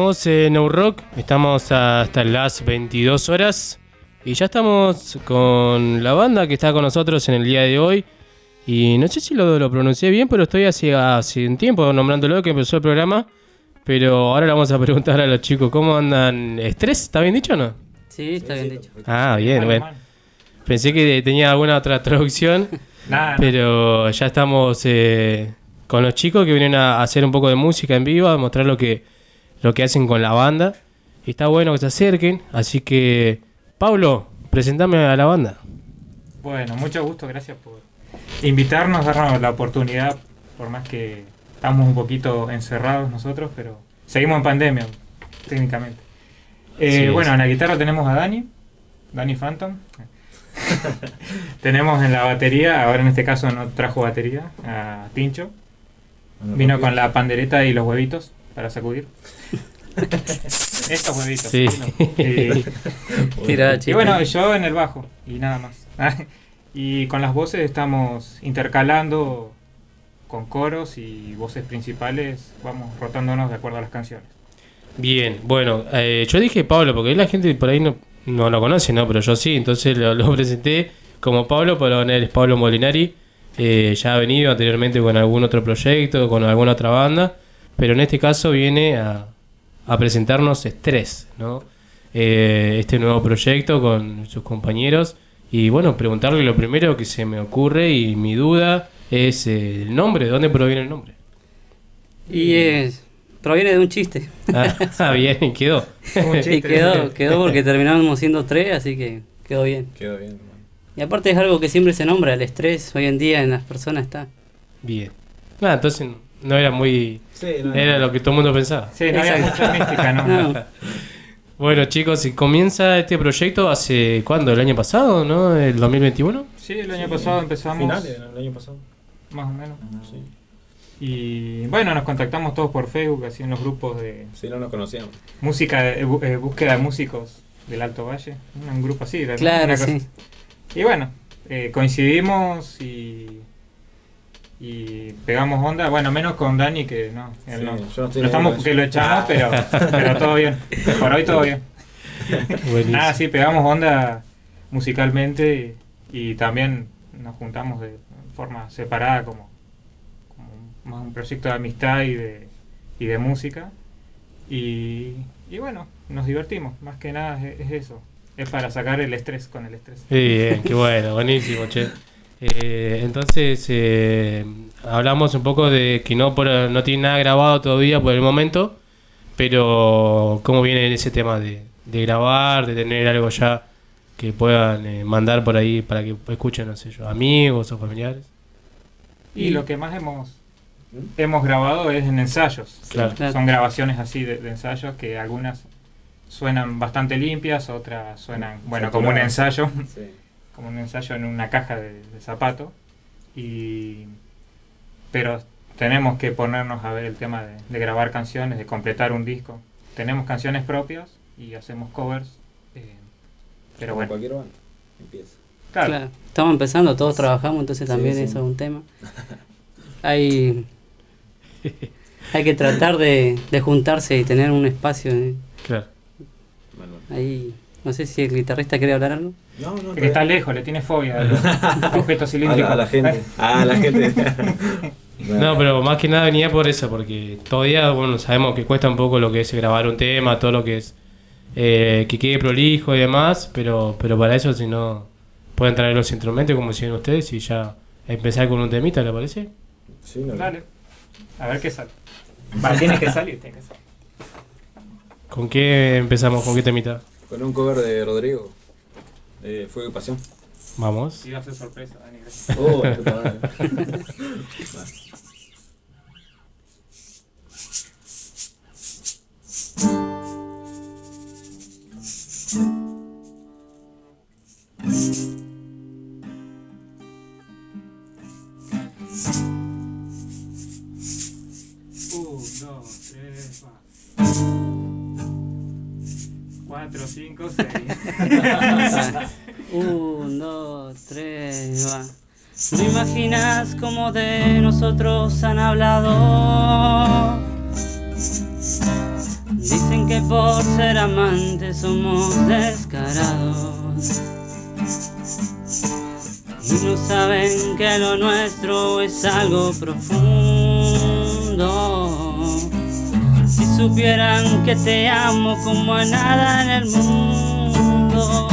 Seguimos en No Rock, estamos hasta las 22 horas y ya estamos con la banda que está con nosotros en el día de hoy. Y no sé si lo, lo pronuncié bien, pero estoy hace, hace un tiempo nombrándolo que empezó el programa. Pero ahora le vamos a preguntar a los chicos cómo andan. ¿Estrés? ¿Está bien dicho o no? Sí, está bien dicho. Ah, bien, bueno. Pensé que tenía alguna otra traducción, [laughs] Nada, no. pero ya estamos eh, con los chicos que vienen a hacer un poco de música en vivo, a mostrar lo que, lo que hacen con la banda. Y está bueno que se acerquen, así que, Pablo, presentame a la banda. Bueno, mucho gusto, gracias por invitarnos, darnos la oportunidad, por más que estamos un poquito encerrados nosotros, pero seguimos en pandemia, técnicamente. Eh, Sí, bueno, sí. en la guitarra tenemos a Dani, Dani Phantom. [laughs] tenemos en la batería, ahora en este caso no trajo batería, a Tincho. Vino con la pandereta y los huevitos para sacudir. [laughs] Estos huevitos. Sí. Tira, y bueno, yo en el bajo y nada más. [laughs] y con las voces estamos intercalando con coros y voces principales, vamos rotándonos de acuerdo a las canciones. Bien, bueno, eh, yo dije Pablo, porque la gente por ahí no, no lo conoce, ¿no? Pero yo sí, entonces lo, lo presenté como Pablo, pero él es Pablo Molinari. eh, ya ha venido anteriormente con algún otro proyecto, con alguna otra banda, pero en este caso viene a, a presentarnos Estrés, ¿no? Eh, este nuevo proyecto con sus compañeros. Y bueno, preguntarle lo primero que se me ocurre y mi duda es eh, el nombre, ¿de dónde proviene el nombre? Y es, proviene de un chiste. [laughs] Ah, bien, quedó. y quedó, [laughs] quedó porque terminamos siendo tres, así que quedó bien. Quedó bien. Y aparte es algo que siempre se nombra, el estrés hoy en día en las personas está. Bien. Nada, entonces no era muy. Sí, no, era no. lo que todo el mundo pensaba. Sí, no había mucha mística, ¿no? [laughs] No. bueno, chicos, y comienza este proyecto hace. ¿Cuándo? ¿El año pasado, no? ¿El 2021? Sí, el año pasado empezamos. Finales del año pasado. Más o menos. Y bueno, nos contactamos todos por Facebook, así en los grupos de. Sí, no nos conocíamos. Música, de- eh, eh, búsqueda de músicos del Alto Valle. Un grupo así. ¿no? Claro, Una cosa. sí. Y bueno, eh, coincidimos y. Y pegamos onda, bueno, menos con Dani que no, él Sí, no. yo no estamos con que eso. lo echamos, pero, pero todo bien. Por hoy todo bien. Buenísimo. Nada, sí, pegamos onda musicalmente y, y también nos juntamos de forma separada como, como un- más un proyecto de amistad y de, y de música. Y, y bueno, nos divertimos, más que nada es, es eso. Es para sacar el estrés con el estrés. Bien, qué bueno, buenísimo, che. Eh, entonces, eh, hablamos un poco de que no, por, no tiene nada grabado todavía por el momento, pero cómo viene ese tema de, de grabar, de tener algo ya que puedan eh, mandar por ahí para que escuchen, no sé yo, amigos o familiares. Y lo que más hemos hemos grabado es en ensayos. Claro. Son grabaciones así de, de ensayos que algunas suenan bastante limpias, otras suenan, bueno, como un ensayo, Sí. Como un ensayo en una caja de, de zapato. Y pero tenemos que ponernos a ver el tema de, de grabar canciones, de completar un disco. Tenemos canciones propias y hacemos covers. eh, pero Como bueno. cualquier banda. Empieza. Claro. Estamos empezando, todos trabajamos, entonces también sí. eso es un tema. [laughs] Hay, hay que tratar de, de juntarse y tener un espacio. ¿eh? Claro. Ahí, no sé si el guitarrista quiere hablar algo. No, no, Que está lejos, le tiene fobia a los [laughs] objetos cilíndricos. A la, a la gente. Ah, la gente. [laughs] No, pero más que nada venía por eso, porque todavía, bueno, sabemos que cuesta un poco lo que es grabar un tema, todo lo que es eh, que quede prolijo y demás, pero, pero para eso, si no, pueden traer los instrumentos como decían ustedes y ya empezar con un temita, ¿le parece? Sí, no, Dale. A ver qué sale. Va, tiene que salir, tiene que salir. ¿Con qué empezamos? ¿Con qué temita? Con un cover de Rodrigo. Eh, Fuego y Pasión. Vamos. Iba a ser sorpresa, Dani. gracias. Oh, la [laughs] 5, 6. 1, 2, 3, va. No imaginas cómo de nosotros han hablado. Dicen que por ser amantes somos descarados. Y no saben que lo nuestro es algo profundo. Supieran que te amo como a nada en el mundo.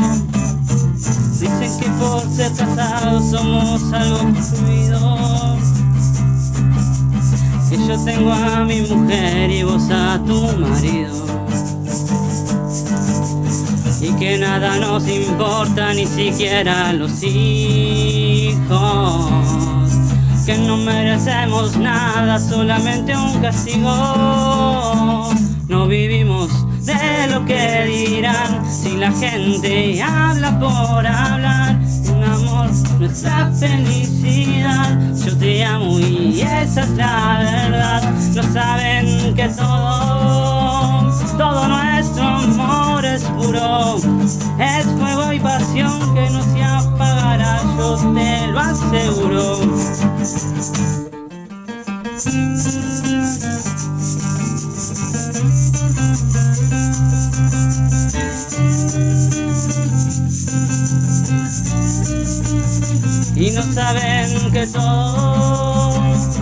Dicen que por ser casados somos algo prohibido. Que yo tengo a mi mujer y vos a tu marido. Y que nada nos importa, ni siquiera los hijos. Que no merecemos nada, solamente un castigo. No vivimos de lo que dirán si la gente habla por hablar. Un amor, nuestra felicidad. Yo te amo y esa es la verdad. No saben que todo, todo nuestro amor es puro. Es fuego y pasión que no se apagará, yo te lo aseguro. y no saben que todo,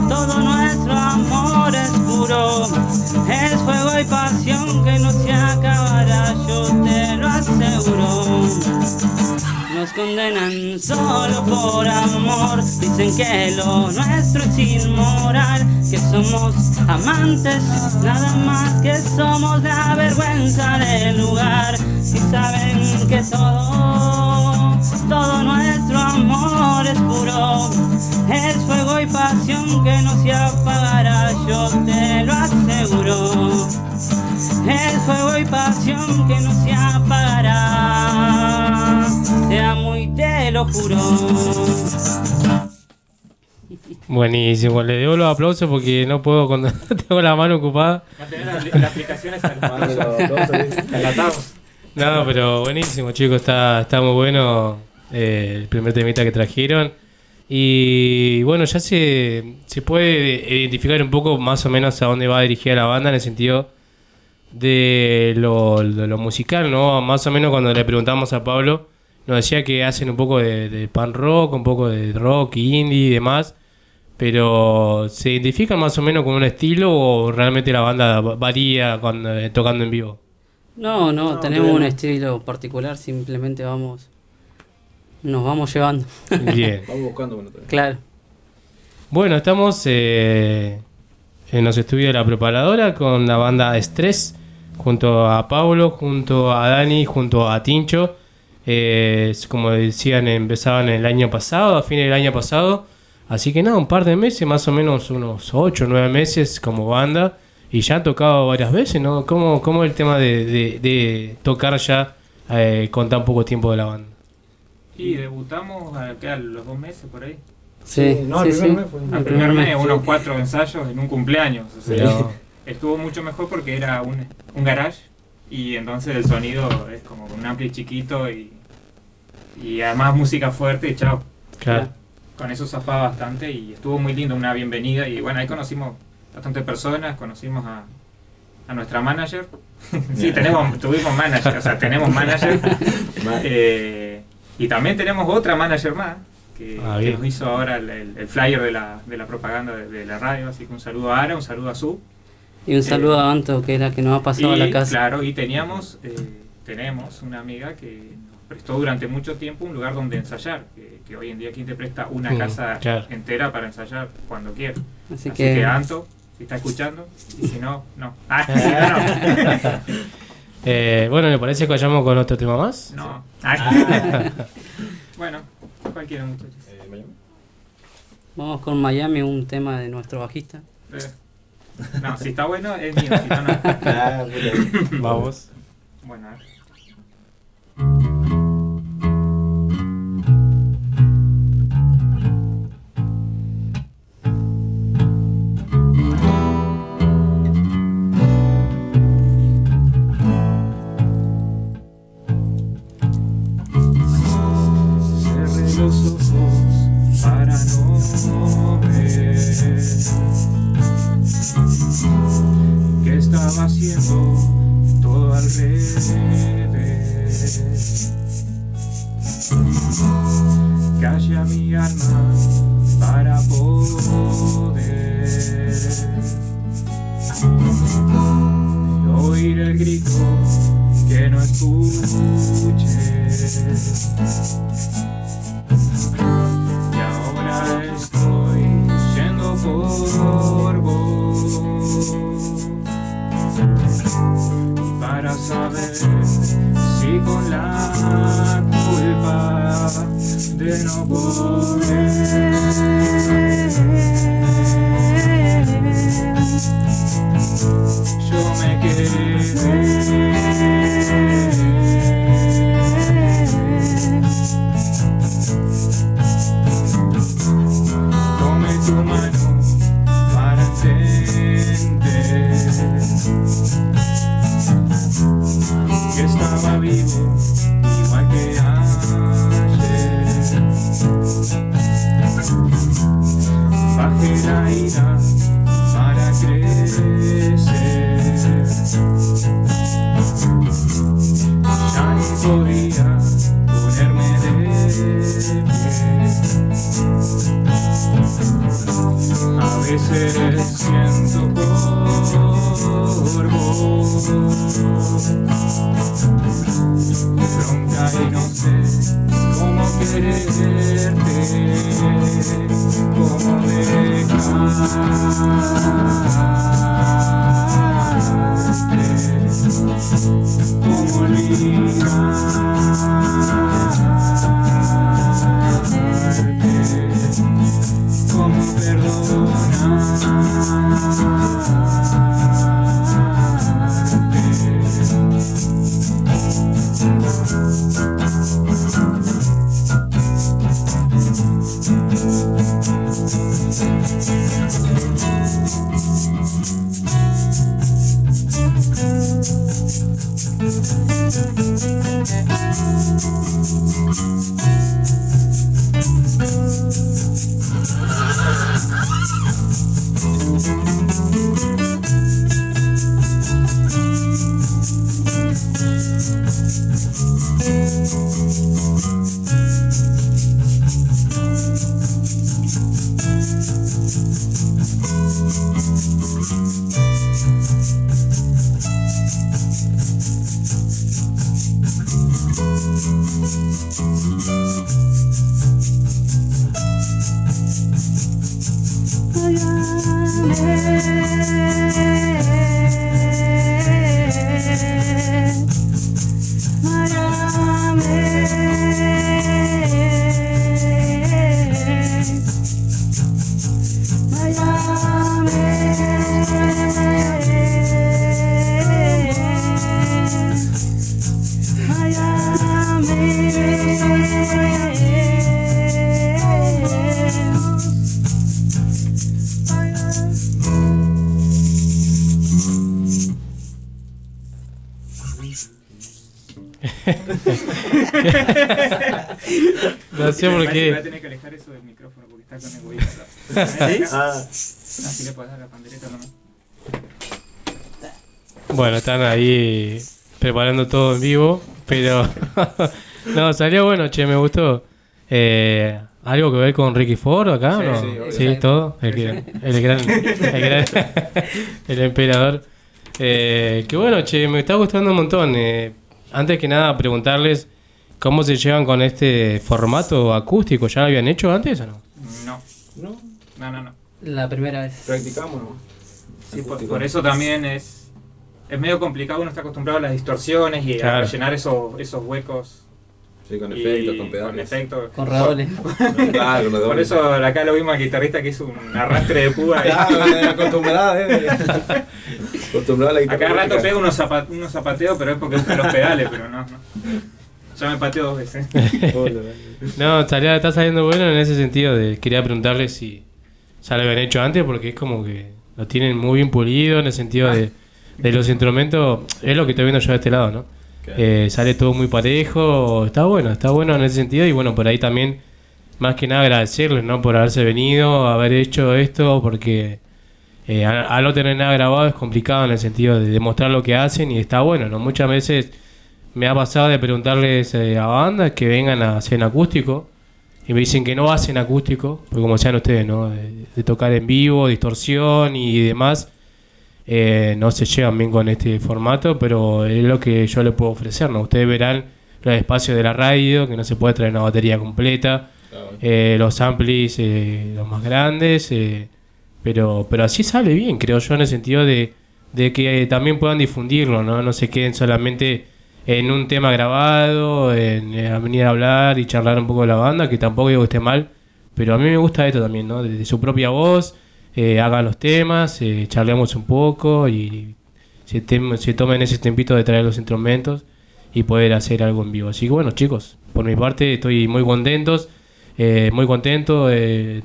todo nuestro amor es puro, es fuego y pasión Condenan solo por amor, dicen que lo nuestro es inmoral, que somos amantes, nada más que somos la vergüenza del lugar, si saben que todo, todo nuestro amor es puro, es fuego y pasión que no se apagará, yo te lo aseguro. Es fuego y pasión que no se lo juro. Buenísimo, le debo los aplausos porque no puedo cuando [laughs] tengo la mano ocupada. La, la aplicación. No, pero buenísimo, chicos, está, está muy bueno eh, el primer temita que trajeron. Y bueno, ya se, se puede identificar un poco más o menos a dónde va dirigida la banda en el sentido de lo, de lo musical, ¿no? Más o menos cuando le preguntamos a Pablo, nos decía que hacen un poco de, de pan rock, un poco de rock, indie y demás. Pero ¿se identifican más o menos con un estilo o realmente la banda varía cuando, eh, tocando en vivo? No, no, No, tenemos un estilo particular, simplemente vamos. Nos vamos llevando. Bien. [laughs] Vamos buscando uno también. Claro. Bueno, estamos eh, en los estudios de la preparadora con la banda Estrés, junto a Pablo, junto a Dani, junto a Tincho. Eh, es como decían, empezaban el año pasado, a fines del año pasado. Así que nada, un par de meses, más o menos unos 8 o 9 meses como banda. Y ya han tocado varias veces, ¿no? ¿Cómo, cómo es el tema de, de- de tocar ya eh, con tan poco tiempo de la banda? Y debutamos a, ¿qué, a los dos meses por ahí. Sí, no, sí, el primer sí. mes fue un- Al El primer mes, unos cuatro ensayos en un cumpleaños. o sea, Pero- estuvo mucho mejor porque era un, un garage y entonces el sonido es como un ampli chiquito y y además música fuerte y chao. Claro. Con eso zafaba bastante y estuvo muy lindo, una bienvenida y bueno, ahí conocimos bastante personas, conocimos a, a nuestra manager. [laughs] sí, tenemos, tuvimos manager, o sea, tenemos manager. [laughs] Eh, y también tenemos otra manager más que, Ah, que nos hizo ahora el, el- el flyer de la, de la propaganda de, de la radio, así que un saludo a Ara, un saludo a Su. Y un saludo a Anto, que era que nos ha pasado a la casa. Claro, y teníamos, eh, tenemos una amiga que prestó durante mucho tiempo un lugar donde ensayar, que, que hoy en día quien te presta una Mm, casa claro. entera para ensayar cuando quieras. Así Así, que- que... Anto, si está escuchando, y si no, no. [laughs] Ah, si no, no. [laughs] Eh, bueno, ¿le parece que vayamos con otro tema más? No. Ah. [laughs] bueno, cualquiera muchachos. Vamos con Miami, un tema de nuestro bajista. Eh, No, si está bueno es mío, si no, no. Ah. Vamos. Bueno, a ver. Estaba haciendo todo al revés. Calla mi de no poder sé por que Va a qué. tener que alejar eso del micrófono porque está con egoísmo. ¿Sí? Ah. Así le puedes dar la pandereta nomás. Bueno, están ahí preparando todo en vivo, pero [laughs] no, salió bueno, che, me gustó. Eh, ¿Algo que ver con Ricky Ford acá? o Sí, no? sí, sí, todo. El, que- el gran, el, gran- [laughs] el emperador. Eh, que bueno, che, me está gustando un montón. Eh, antes que nada, preguntarles cómo se llevan con este formato acústico. ¿Ya lo habían hecho antes o no? No. No. No, no, no. La primera vez. Practicamos, ¿no? Sí, por, por eso también es, es medio complicado. Uno está acostumbrado a las distorsiones y a Claro. rellenar esos, esos huecos. Sí, con efectos, con pedales. Con efectos. Con redobles. [laughs] Claro, con Por eso acá lo vimos al guitarrista que hizo un arrastre de púa. y- Claro, eh, acostumbrado, eh. [laughs] Acostumbrado a la guitarra Acá rato pega unos, zapa- unos zapateos, pero es porque usa los pedales, pero no, no. Ya me pateo dos veces. [laughs] No, estaría- está saliendo bueno en ese sentido. De, quería preguntarles si ya lo habían hecho antes, porque es como que lo tienen muy bien pulido en el sentido de, de los instrumentos. Es lo que estoy viendo yo de este lado, ¿no? Eh, sale todo muy parejo. Está bueno, está bueno en ese sentido. Y bueno, por ahí también, más que nada, agradecerles, ¿no? Por haberse venido, haber hecho esto, porque eh, al, al no tener nada grabado es complicado en el sentido de demostrar lo que hacen y está bueno, ¿no? Muchas veces me ha pasado de preguntarles eh, a bandas que vengan a hacer en acústico y me dicen que no hacen acústico, porque como sean ustedes, ¿no? De, de tocar en vivo, distorsión y demás, eh, no se llevan bien con este formato, pero es lo que yo les puedo ofrecer, ¿no? Ustedes verán los espacios de la radio, que no se puede traer una batería completa, eh, los amplis eh, los más grandes, eh, pero, pero así sale bien, creo yo, en el sentido de, de que también puedan difundirlo, ¿no? No se queden solamente en un tema grabado, en, eh, venir a hablar y charlar un poco de la banda, que tampoco digo que esté mal, pero a mí me gusta esto también, ¿no? De, de su propia voz, eh, hagan los temas, eh, charlemos un poco y se, tomen ese tempito de traer los instrumentos y poder hacer algo en vivo. Así que bueno, chicos, por mi parte estoy muy contentos, eh, muy contento,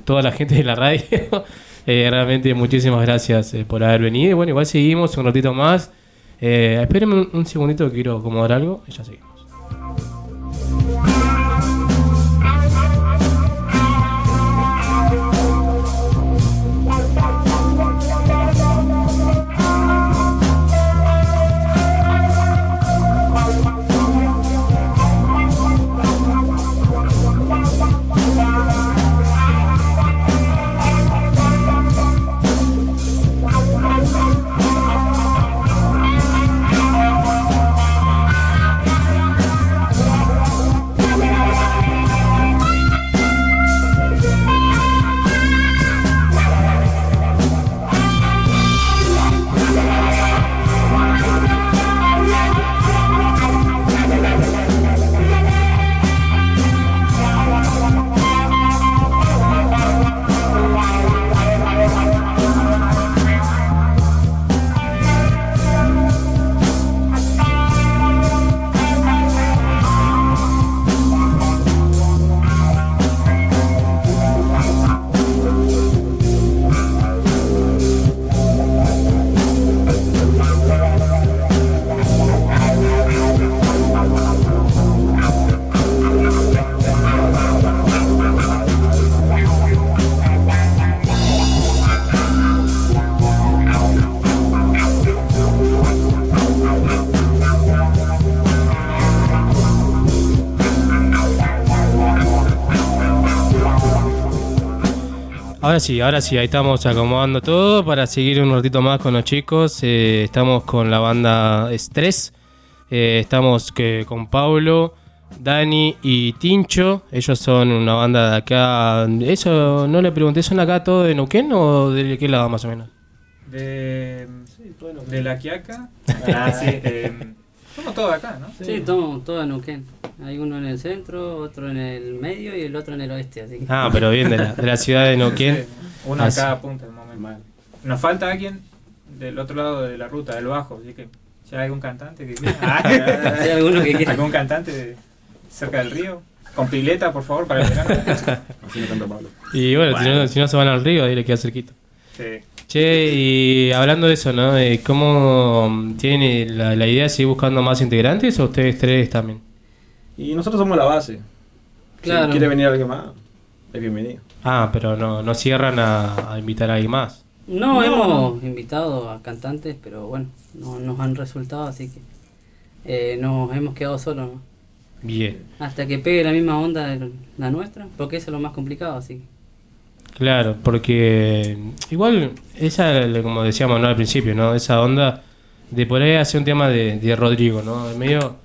toda la gente de la radio. [laughs] realmente muchísimas gracias por haber venido. Y bueno, igual seguimos un ratito más. Eh, espérenme un, un segundito que quiero acomodar algo y ya seguimos. Ahora sí, ahora sí, ahí estamos acomodando todo para seguir un ratito más con los chicos. Eh, estamos con la banda Estrés. Eh, estamos que, con Pablo, Dani y Tincho. Ellos son una banda de acá. Eso no le pregunté, ¿son acá todos de Neuquén o de qué lado más o menos? De, de la Quiaca. Ah, sí. eh, somos todos acá, ¿no? Sí, estamos todos en Neuquén. Hay uno en el centro, otro en el medio y el otro en el oeste. Así que... Ah, pero bien, de la, de la ciudad de Neuquén. Sí, Uno a cada punta del momento. Nos falta alguien del otro lado de la ruta, del bajo, así que si hay algún cantante que quiera. [laughs] Ah, ¿Hay alguno que quiera? ¿Algún cantante de- cerca del río? Con pileta, por favor, para el verano. Así no canta Pablo. Y bueno, Si, no, si no se van al río, ahí le queda cerquita. Sí. Che, y hablando de eso, ¿no? Eh, ¿Cómo tiene la, la idea de seguir buscando más integrantes o ustedes tres también? Y nosotros somos la base. Claro. Si quiere venir alguien más, es bienvenido. Ah, pero no, no cierran a, a invitar a alguien más. No, No, hemos invitado a cantantes, pero bueno, no nos han resultado, así que eh, nos hemos quedado solos. ¿no? Bien. Hasta que pegue la misma onda de la nuestra, porque eso es lo más complicado, así que. Claro, porque igual, esa, como decíamos ¿no? al principio, ¿no? Esa onda de por ahí hacer un tema de, de Rodrigo, ¿no? Medio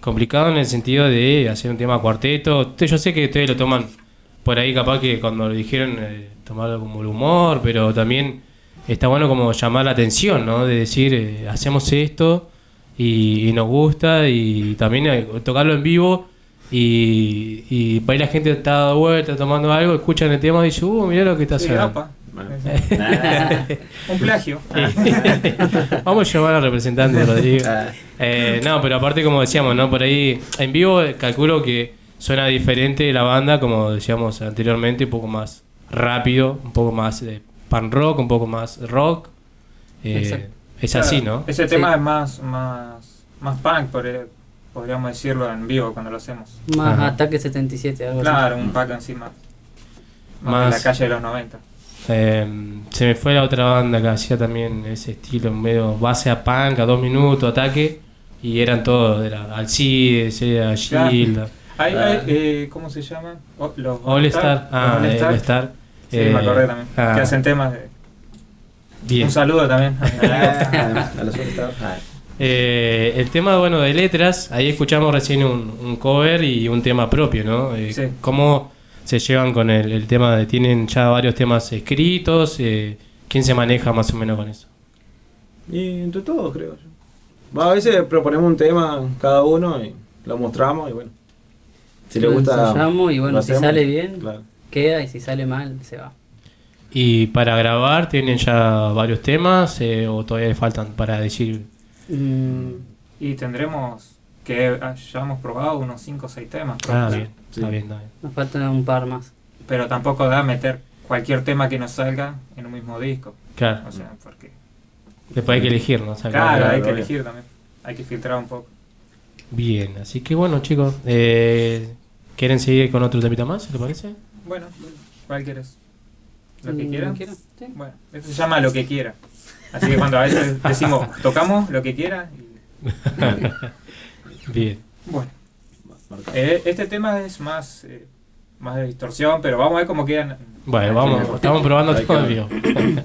complicado en el sentido de hacer un tema cuarteto. Yo sé que ustedes lo toman por ahí, capaz que cuando lo dijeron, eh, tomarlo como el humor, pero también está bueno como llamar la atención, ¿no? De decir, eh, hacemos esto y, y nos gusta y también eh, tocarlo en vivo y, y por ahí la gente está dando vuelta tomando algo, escuchan el tema y dicen, uh, mirá lo que está Sí, haciendo. [laughs] Un plagio. [laughs] Vamos a llamar al representante Rodrigo. Eh, no, pero aparte como decíamos, ¿no? Por ahí en vivo eh, calculo que suena diferente la banda, como decíamos anteriormente, un poco más rápido, un poco más de pan rock, un poco más rock. Eh, es así, Claro, ¿no? Ese tema es más, más, más punk, por- podríamos decirlo en vivo cuando lo hacemos. Más Ajá. Ataque 77, algo Claro, así. un pack encima. Más, Más- de la calle de los 90. Eh, se me fue la otra banda que hacía también ese estilo, medio base a punk, a dos minutos, ataque, y eran todos, era Alcides, era Claro. Shield, Hay, hay, eh, ¿Cómo se llama? O- los All Star, ah, All Star. Sí, Eh, me acordé también. ah. Que hacen temas de. Bien. Un saludo también. [laughs] a los All-Stars. Ah. Eh, el tema, bueno, de letras, ahí escuchamos recién un, un cover y un tema propio, ¿no? Eh, Sí. ¿Cómo se llevan con el, el tema de, tienen ya varios temas escritos? Eh, ¿Quién se maneja más o menos con eso? Y entre todos, creo yo. Va, a veces proponemos un tema cada uno y lo mostramos y bueno. Si le gusta. ensayamos y bueno, lo si hacemos. sale bien, Claro. queda y si sale mal, se va. Y para grabar, ¿tienen ya varios temas eh, o todavía le faltan para decir? Mm, Y tendremos que ah, ya hemos probado unos 5 o 6 temas. Ah, bien, está bien, está bien. nos faltan un par más. Pero tampoco da meter cualquier tema que nos salga en un mismo disco. Claro. O sea, porque. Después hay que elegir, ¿no? Claro, hay que elegir también. Hay que filtrar un poco. Bien, así que bueno, chicos, eh, ¿quieren seguir con otro temita más? ¿Les parece? Bueno, ¿cuál quieres? ¿Lo que Mm, quiera? lo que quiera, sí. Bueno, esto se llama lo que quiera. Así que cuando a veces [laughs] decimos, tocamos lo que quiera. y- [laughs] Bien. Bueno. Eh, este tema es más, eh, más de distorsión, pero vamos a ver cómo quedan. Bueno, vamos, estamos probando todo que vivo. [coughs]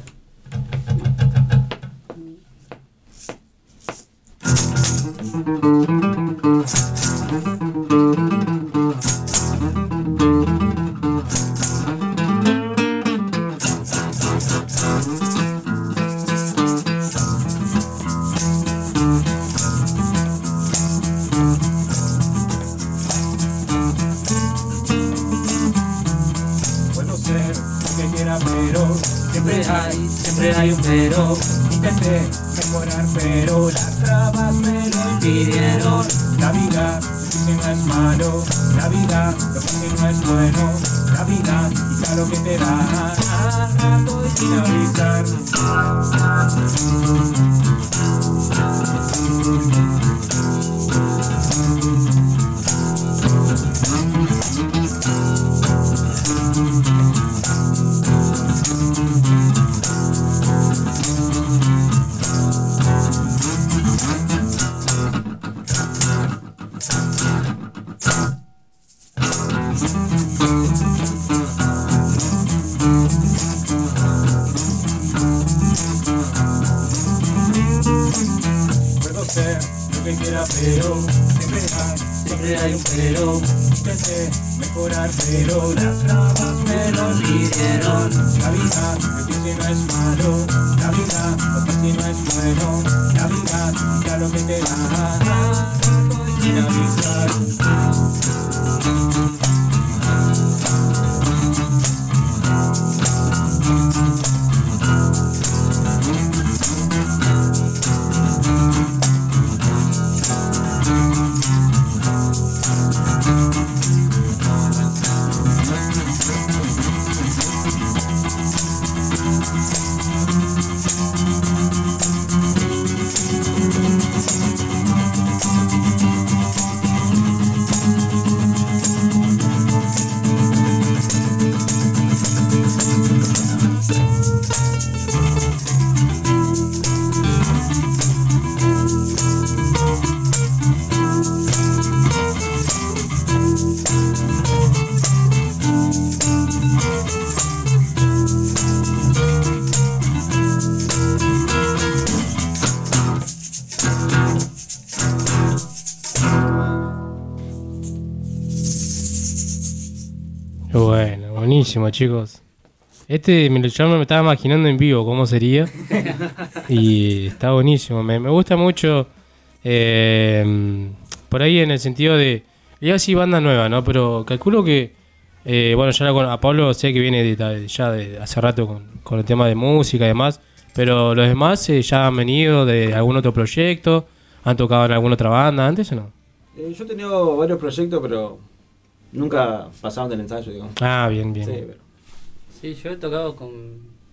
[coughs] siempre hay, siempre hay un pero. Intenté mejorar, pero las trabas me lo impidieron. La vida, lo que no es malo. La vida, lo que no es bueno. La vida, quita lo que te da. A rato y sin avisar. Buenísimo, chicos. Este me lo- yo me estaba imaginando en vivo cómo sería. [laughs] Y está buenísimo. Me, me gusta mucho. eh, por ahí en el sentido de. Ya sí, banda nueva, ¿no? Pero calculo que. eh, bueno, ya la con- a Pablo sé que viene de- de- ya de hace rato con, con el tema de música y demás. Pero los demás eh, ya han venido de algún otro proyecto. ¿Han tocado en alguna otra banda antes o no? Eh, yo he tenido varios proyectos, pero nunca pasaron del ensayo, digamos. Ah, bien, bien. Sí, pero- Sí, yo he tocado con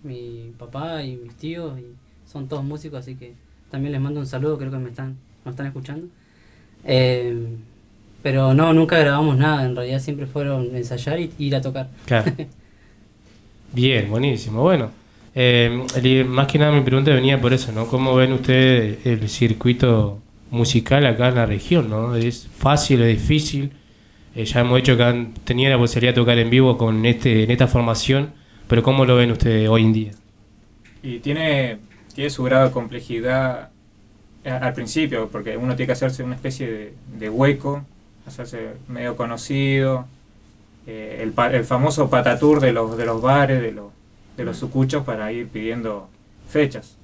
mi papá y mis tíos y son todos músicos, así que también les mando un saludo, creo que me están, me están escuchando. Eh, pero no, nunca grabamos nada, en realidad siempre fueron ensayar y ir a tocar. Claro. [laughs] Bien, buenísimo. Bueno, eh, el- más que nada mi pregunta venía por eso, ¿no? ¿Cómo ven ustedes el circuito musical acá en la región, ¿no? ¿Es fácil, es difícil? Eh, ya hemos dicho que han tenido la posibilidad de tocar en vivo con este en esta formación, pero ¿cómo lo ven ustedes hoy en día? Y tiene, tiene su grado de complejidad al principio, porque uno tiene que hacerse una especie de, de hueco, hacerse medio conocido, eh, el, pa- el famoso patatur de los, de los bares, de los, de los sucuchos para ir pidiendo fechas.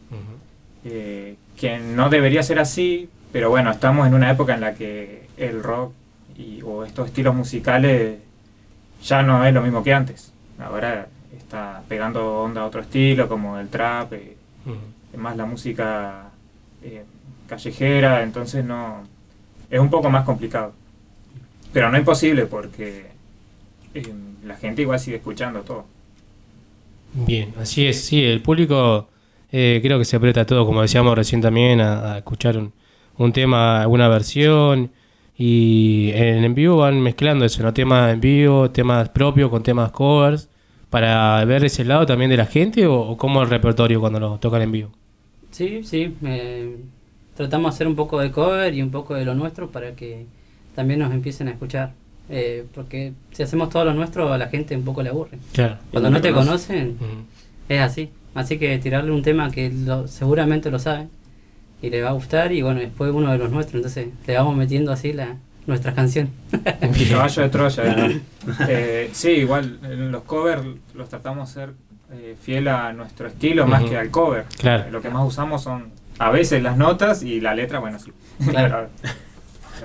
Eh, que no debería ser así, pero bueno, estamos en una época en la que el rock y, o estos estilos musicales ya no es lo mismo que antes. Ahora está pegando onda a otro estilo, como el trap, eh, más la música eh, callejera, entonces no es un poco más complicado. Pero no imposible porque eh, la gente igual sigue escuchando todo. Bien, así es, sí, el público eh, creo que se aprieta todo, como decíamos recién también, a, a escuchar un, un tema, alguna versión, y en, en vivo van mezclando eso, ¿no? Temas en vivo, temas propios con temas covers, para ver ese lado también de la gente, o, o cómo el repertorio cuando lo tocan en vivo. Sí, sí, eh, tratamos de hacer un poco de cover y un poco de lo nuestro para que también nos empiecen a escuchar. Eh, porque si hacemos todo lo nuestro a la gente un poco le aburre. Claro. Cuando no te conoce. conocen, es así. Así que tirarle un tema que lo- seguramente lo saben y le va a gustar y bueno, después uno de los nuestros, entonces le vamos metiendo así la, nuestras canciones. [laughs] El caballo de Troya. ¿eh? Eh, sí, igual en los covers los tratamos de ser eh, fiel a nuestro estilo más que al cover. Claro. Lo que más usamos son a veces las notas y la letra, bueno, sí. Claro. [laughs]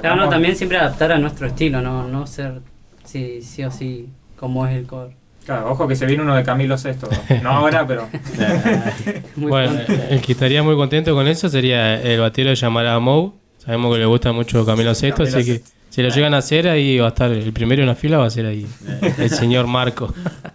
Claro, no, también siempre adaptar a nuestro estilo, no, no ser sí, sí o sí como es el cover. Claro, ojo que se viene uno de Camilo Sesto. No ahora, pero. [laughs] Bueno, pronto. el que estaría muy contento con eso sería el batero de Yamara Mou. Sabemos que le gusta mucho Camilo Sesto, Camilo así que si lo llegan a hacer ahí va a estar el primero en la fila, va a ser ahí el señor Marco. [laughs]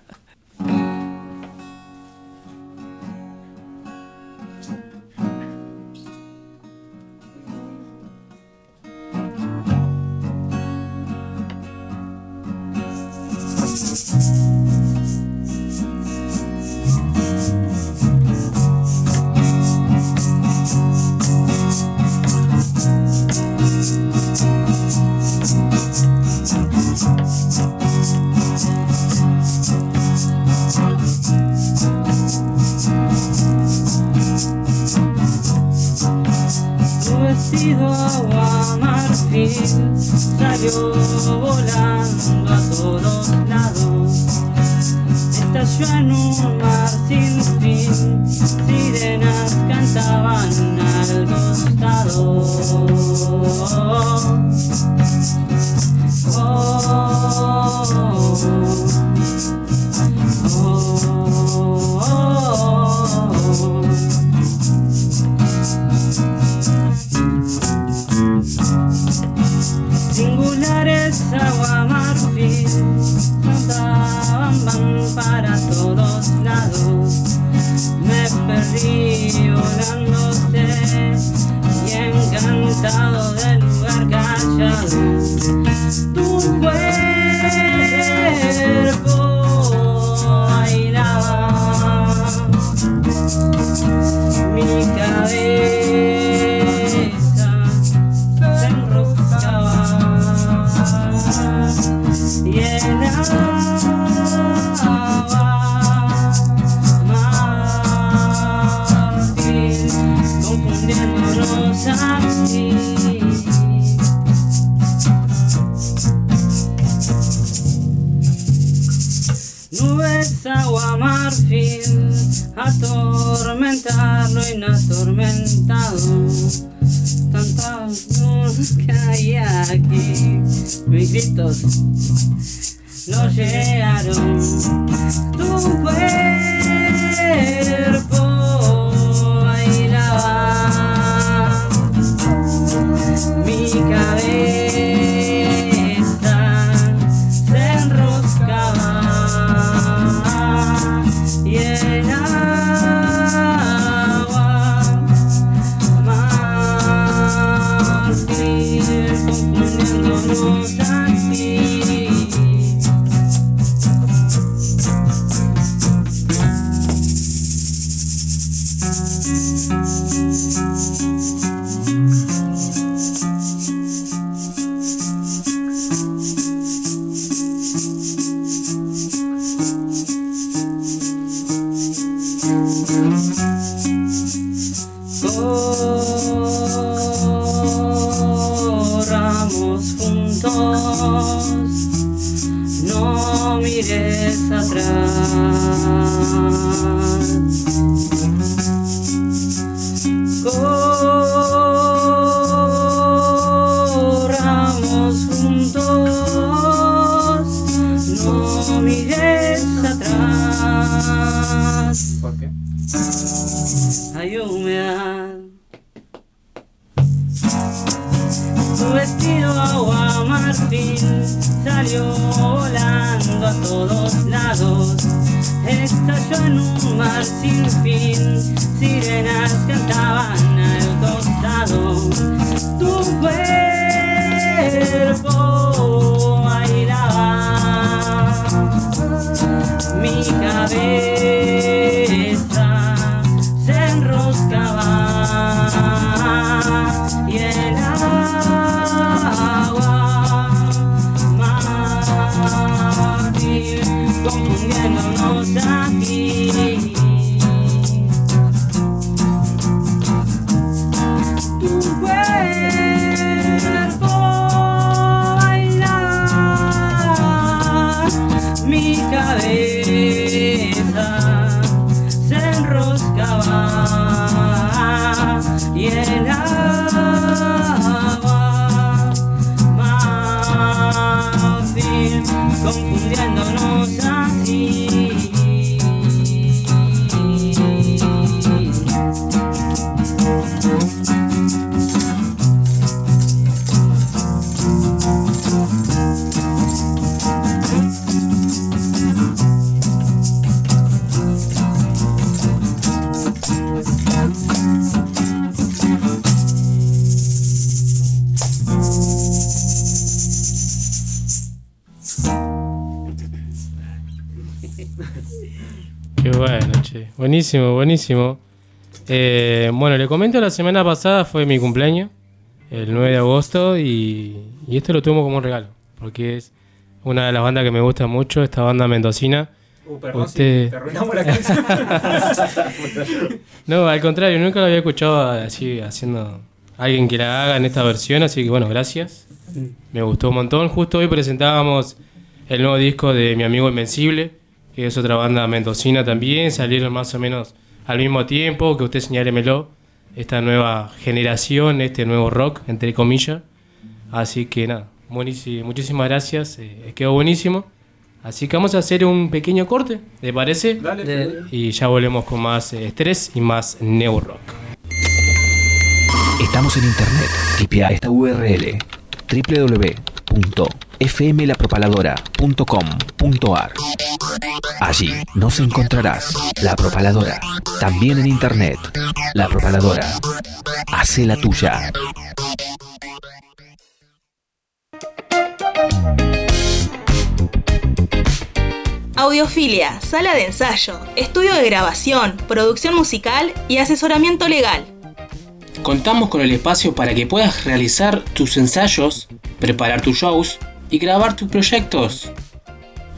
Buenísimo, buenísimo. Eh, bueno, le comento, la semana pasada fue mi cumpleaños, el 9 de agosto, y, y esto lo tomo como un regalo, porque es una de las bandas que me gusta mucho, esta banda mendocina. Uh, perdón Usted- si te arruinamos la canción. [laughs] no, al contrario, nunca lo había escuchado así haciendo alguien que la haga en esta versión, así que bueno, gracias. Me gustó un montón. Justo hoy presentábamos el nuevo disco de mi amigo Invencible, que es otra banda mendocina también. Salieron más o menos al mismo tiempo, que usted señálemelo, esta nueva generación, este nuevo rock, entre comillas. Así que nada, buenísimo, muchísimas gracias, eh, quedó buenísimo. Así que vamos a hacer un pequeño corte, ¿le parece? Dale. Y ya volvemos con más eh, estrés y más neo rock. Estamos en internet. Tipea esta URL www.fmlapropaladora.com.ar Allí nos encontrarás La Propaladora, también en internet. La Propaladora. Hace la tuya. Audiofilia, sala de ensayo, estudio de grabación, producción musical y asesoramiento legal. Contamos con el espacio para que puedas realizar tus ensayos, preparar tus shows y grabar tus proyectos.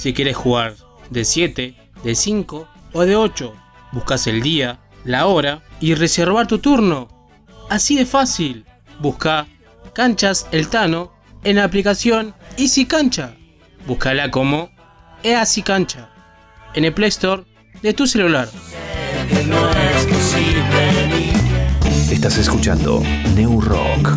si quieres jugar de 7, de 5 o de 8. Buscas el día, la hora y reservar tu turno. Así de fácil. Busca Canchas El Tano en la aplicación Easy Cancha. Búscala como Easy Cancha en el Play Store de tu celular. Estás escuchando New Rock.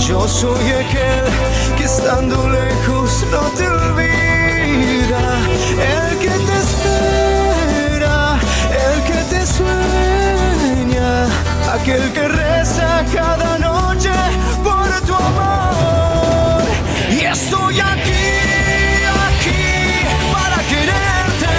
Yo soy aquel que estando lejos no te olvida. El que te espera, el que te sueña, aquel que reza cada noche por tu amor. Y estoy aquí, aquí para quererte.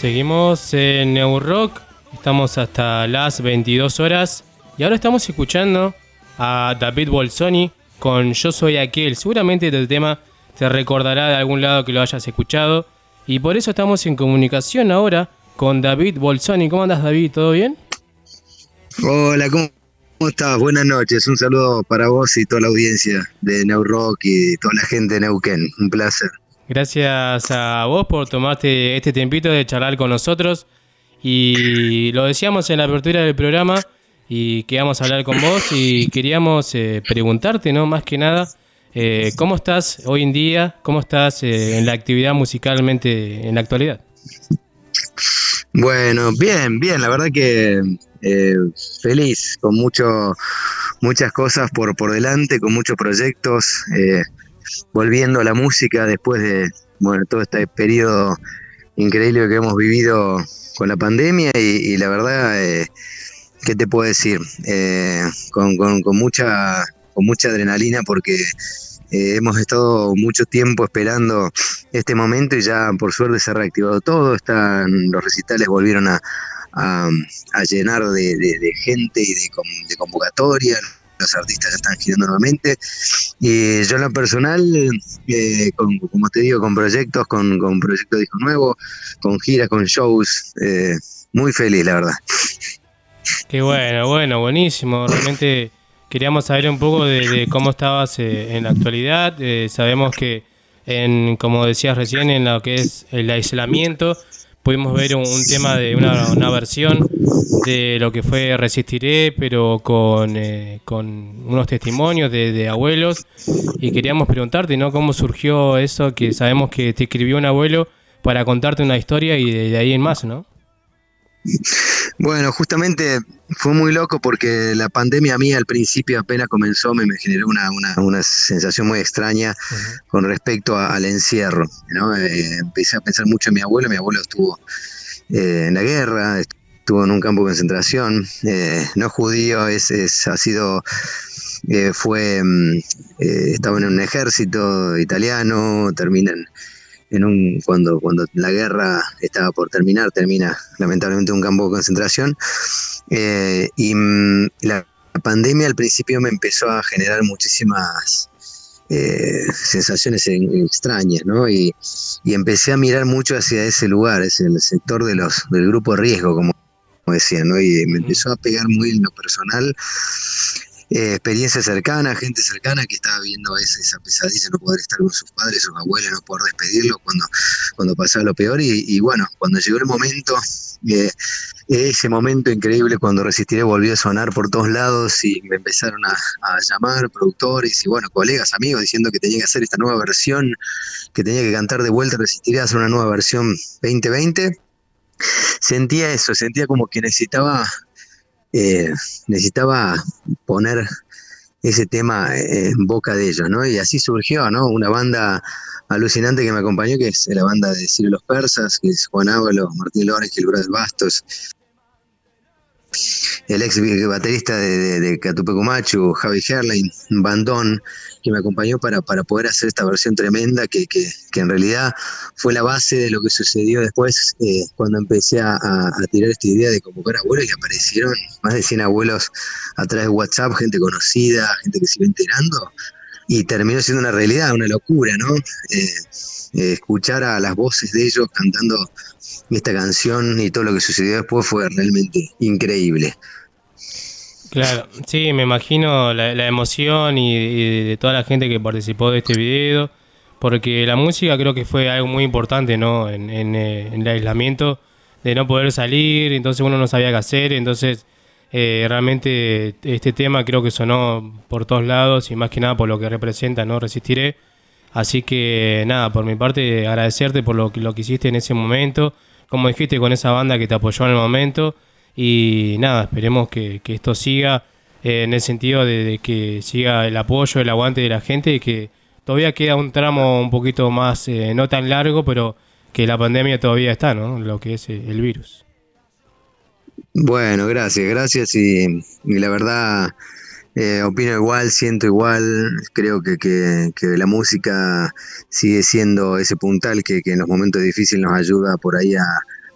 Seguimos en New Rock, estamos hasta las 22 horas y ahora estamos escuchando a David Bolsoni con Yo Soy Aquel. Seguramente este tema te recordará de algún lado que lo hayas escuchado y por eso estamos en comunicación ahora con David Bolsoni. ¿Cómo andas David? ¿Todo bien? Hola, ¿cómo, estás? Buenas noches. Un saludo para vos y toda la audiencia de Neu Rock y toda la gente de Neuquén. Un placer. Gracias a vos por tomarte este tiempito de charlar con nosotros. Y lo decíamos en la apertura del programa y queríamos hablar con vos y queríamos eh, preguntarte, ¿no? Más que nada, eh, ¿cómo estás hoy en día? ¿Cómo estás eh, en la actividad musicalmente en la actualidad? Bueno, bien, bien. La verdad que eh, feliz, con mucho, muchas cosas por, por delante, con muchos proyectos, volviendo a la música después de bueno, todo este periodo increíble que hemos vivido con la pandemia y, y la verdad, ¿qué te puedo decir? Eh, con, con- mucha, con mucha adrenalina porque eh, hemos estado mucho tiempo esperando este momento y ya por suerte se ha reactivado todo, están, los recitales volvieron a, a, llenar de, gente y de, de convocatoria, los artistas ya están girando nuevamente y yo en lo personal, eh, con- como te digo, con proyectos, con, con proyectos de disco nuevo, con giras, con shows, eh, muy feliz la verdad. Qué bueno, bueno, buenísimo. Realmente queríamos saber un poco de, de cómo estabas eh, en la actualidad. Eh, sabemos que, en, como decías recién, en lo que es el aislamiento, pudimos ver un, un tema de una, una versión de lo que fue Resistiré, pero con, eh, con unos testimonios de, de abuelos. Y queríamos preguntarte, ¿no? ¿Cómo surgió eso? Que sabemos que te escribió un abuelo para contarte una historia y de, de ahí en más, ¿no? Bueno, justamente fue muy loco porque la pandemia a mí al principio apenas comenzó me, me generó una, una, una sensación muy extraña con respecto a- al encierro. ¿no? Eh, empecé a pensar mucho en mi abuelo, mi abuelo estuvo eh, en la guerra, estuvo en un campo de concentración, eh, no judío, es, es- ha sido, eh, fue, mm, estaba en un ejército italiano, termina en, un cuando cuando la guerra estaba por terminar termina lamentablemente en un campo de concentración eh, y mm, la pandemia al principio me empezó a generar muchísimas eh, sensaciones en- extrañas, ¿no? Y, y empecé a mirar mucho hacia ese lugar, es el sector de los, del grupo riesgo, como, decían, ¿no? Y me empezó a pegar muy en lo personal. Eh, experiencia cercana, gente cercana que estaba viendo esa, esa pesadilla, no poder estar con sus padres, sus abuelos, no poder despedirlos cuando, cuando pasaba lo peor. Y, bueno, cuando llegó el momento, eh, ese momento increíble cuando Resistiré volvió a sonar por todos lados y me empezaron a, llamar productores y bueno, colegas, amigos, diciendo que tenía que hacer esta nueva versión, que tenía que cantar de vuelta Resistiré hacer una nueva versión 2020. Sentía eso, sentía como que necesitaba, eh, necesitaba poner ese tema eh, en boca de ellos, ¿no? Y así surgió, ¿no? Una banda alucinante que me acompañó, que es la banda de Ciro Los Persas, que es Juan Ábalos, Martín Lórez, Gil del Bastos, el ex baterista de, de, de Catupecumachu, Javi Herlein, bandón, que me acompañó para, para poder hacer esta versión tremenda que, que, que en realidad fue la base de lo que sucedió después eh, cuando empecé a, a- tirar esta idea de convocar abuelos y aparecieron más de 100 abuelos a través de WhatsApp, gente conocida, gente que se iba enterando y terminó siendo una realidad, una locura, ¿no? Eh, eh, escuchar a las voces de ellos cantando esta canción y todo lo que sucedió después fue realmente increíble. Claro, sí, me imagino la, emoción y, de toda la gente que participó de este video, porque la música creo que fue algo muy importante, ¿no? En, eh, el aislamiento, de no poder salir, entonces uno no sabía qué hacer, entonces eh, realmente este tema creo que sonó por todos lados y más que nada por lo que representa, ¿no? Resistiré. Así que nada, por mi parte agradecerte por lo lo que hiciste en ese momento, como dijiste con esa banda que te apoyó en el momento. Y nada, esperemos que, que esto siga eh, en el sentido de, que siga el apoyo, el aguante de la gente y que todavía queda un tramo un poquito más, eh, no tan largo, pero que la pandemia todavía está, ¿no? Lo que es eh, el virus. Bueno, gracias, gracias y, y la verdad eh, opino igual, siento igual, creo que, que- que la música sigue siendo ese puntal que, que en los momentos difíciles nos ayuda por ahí a,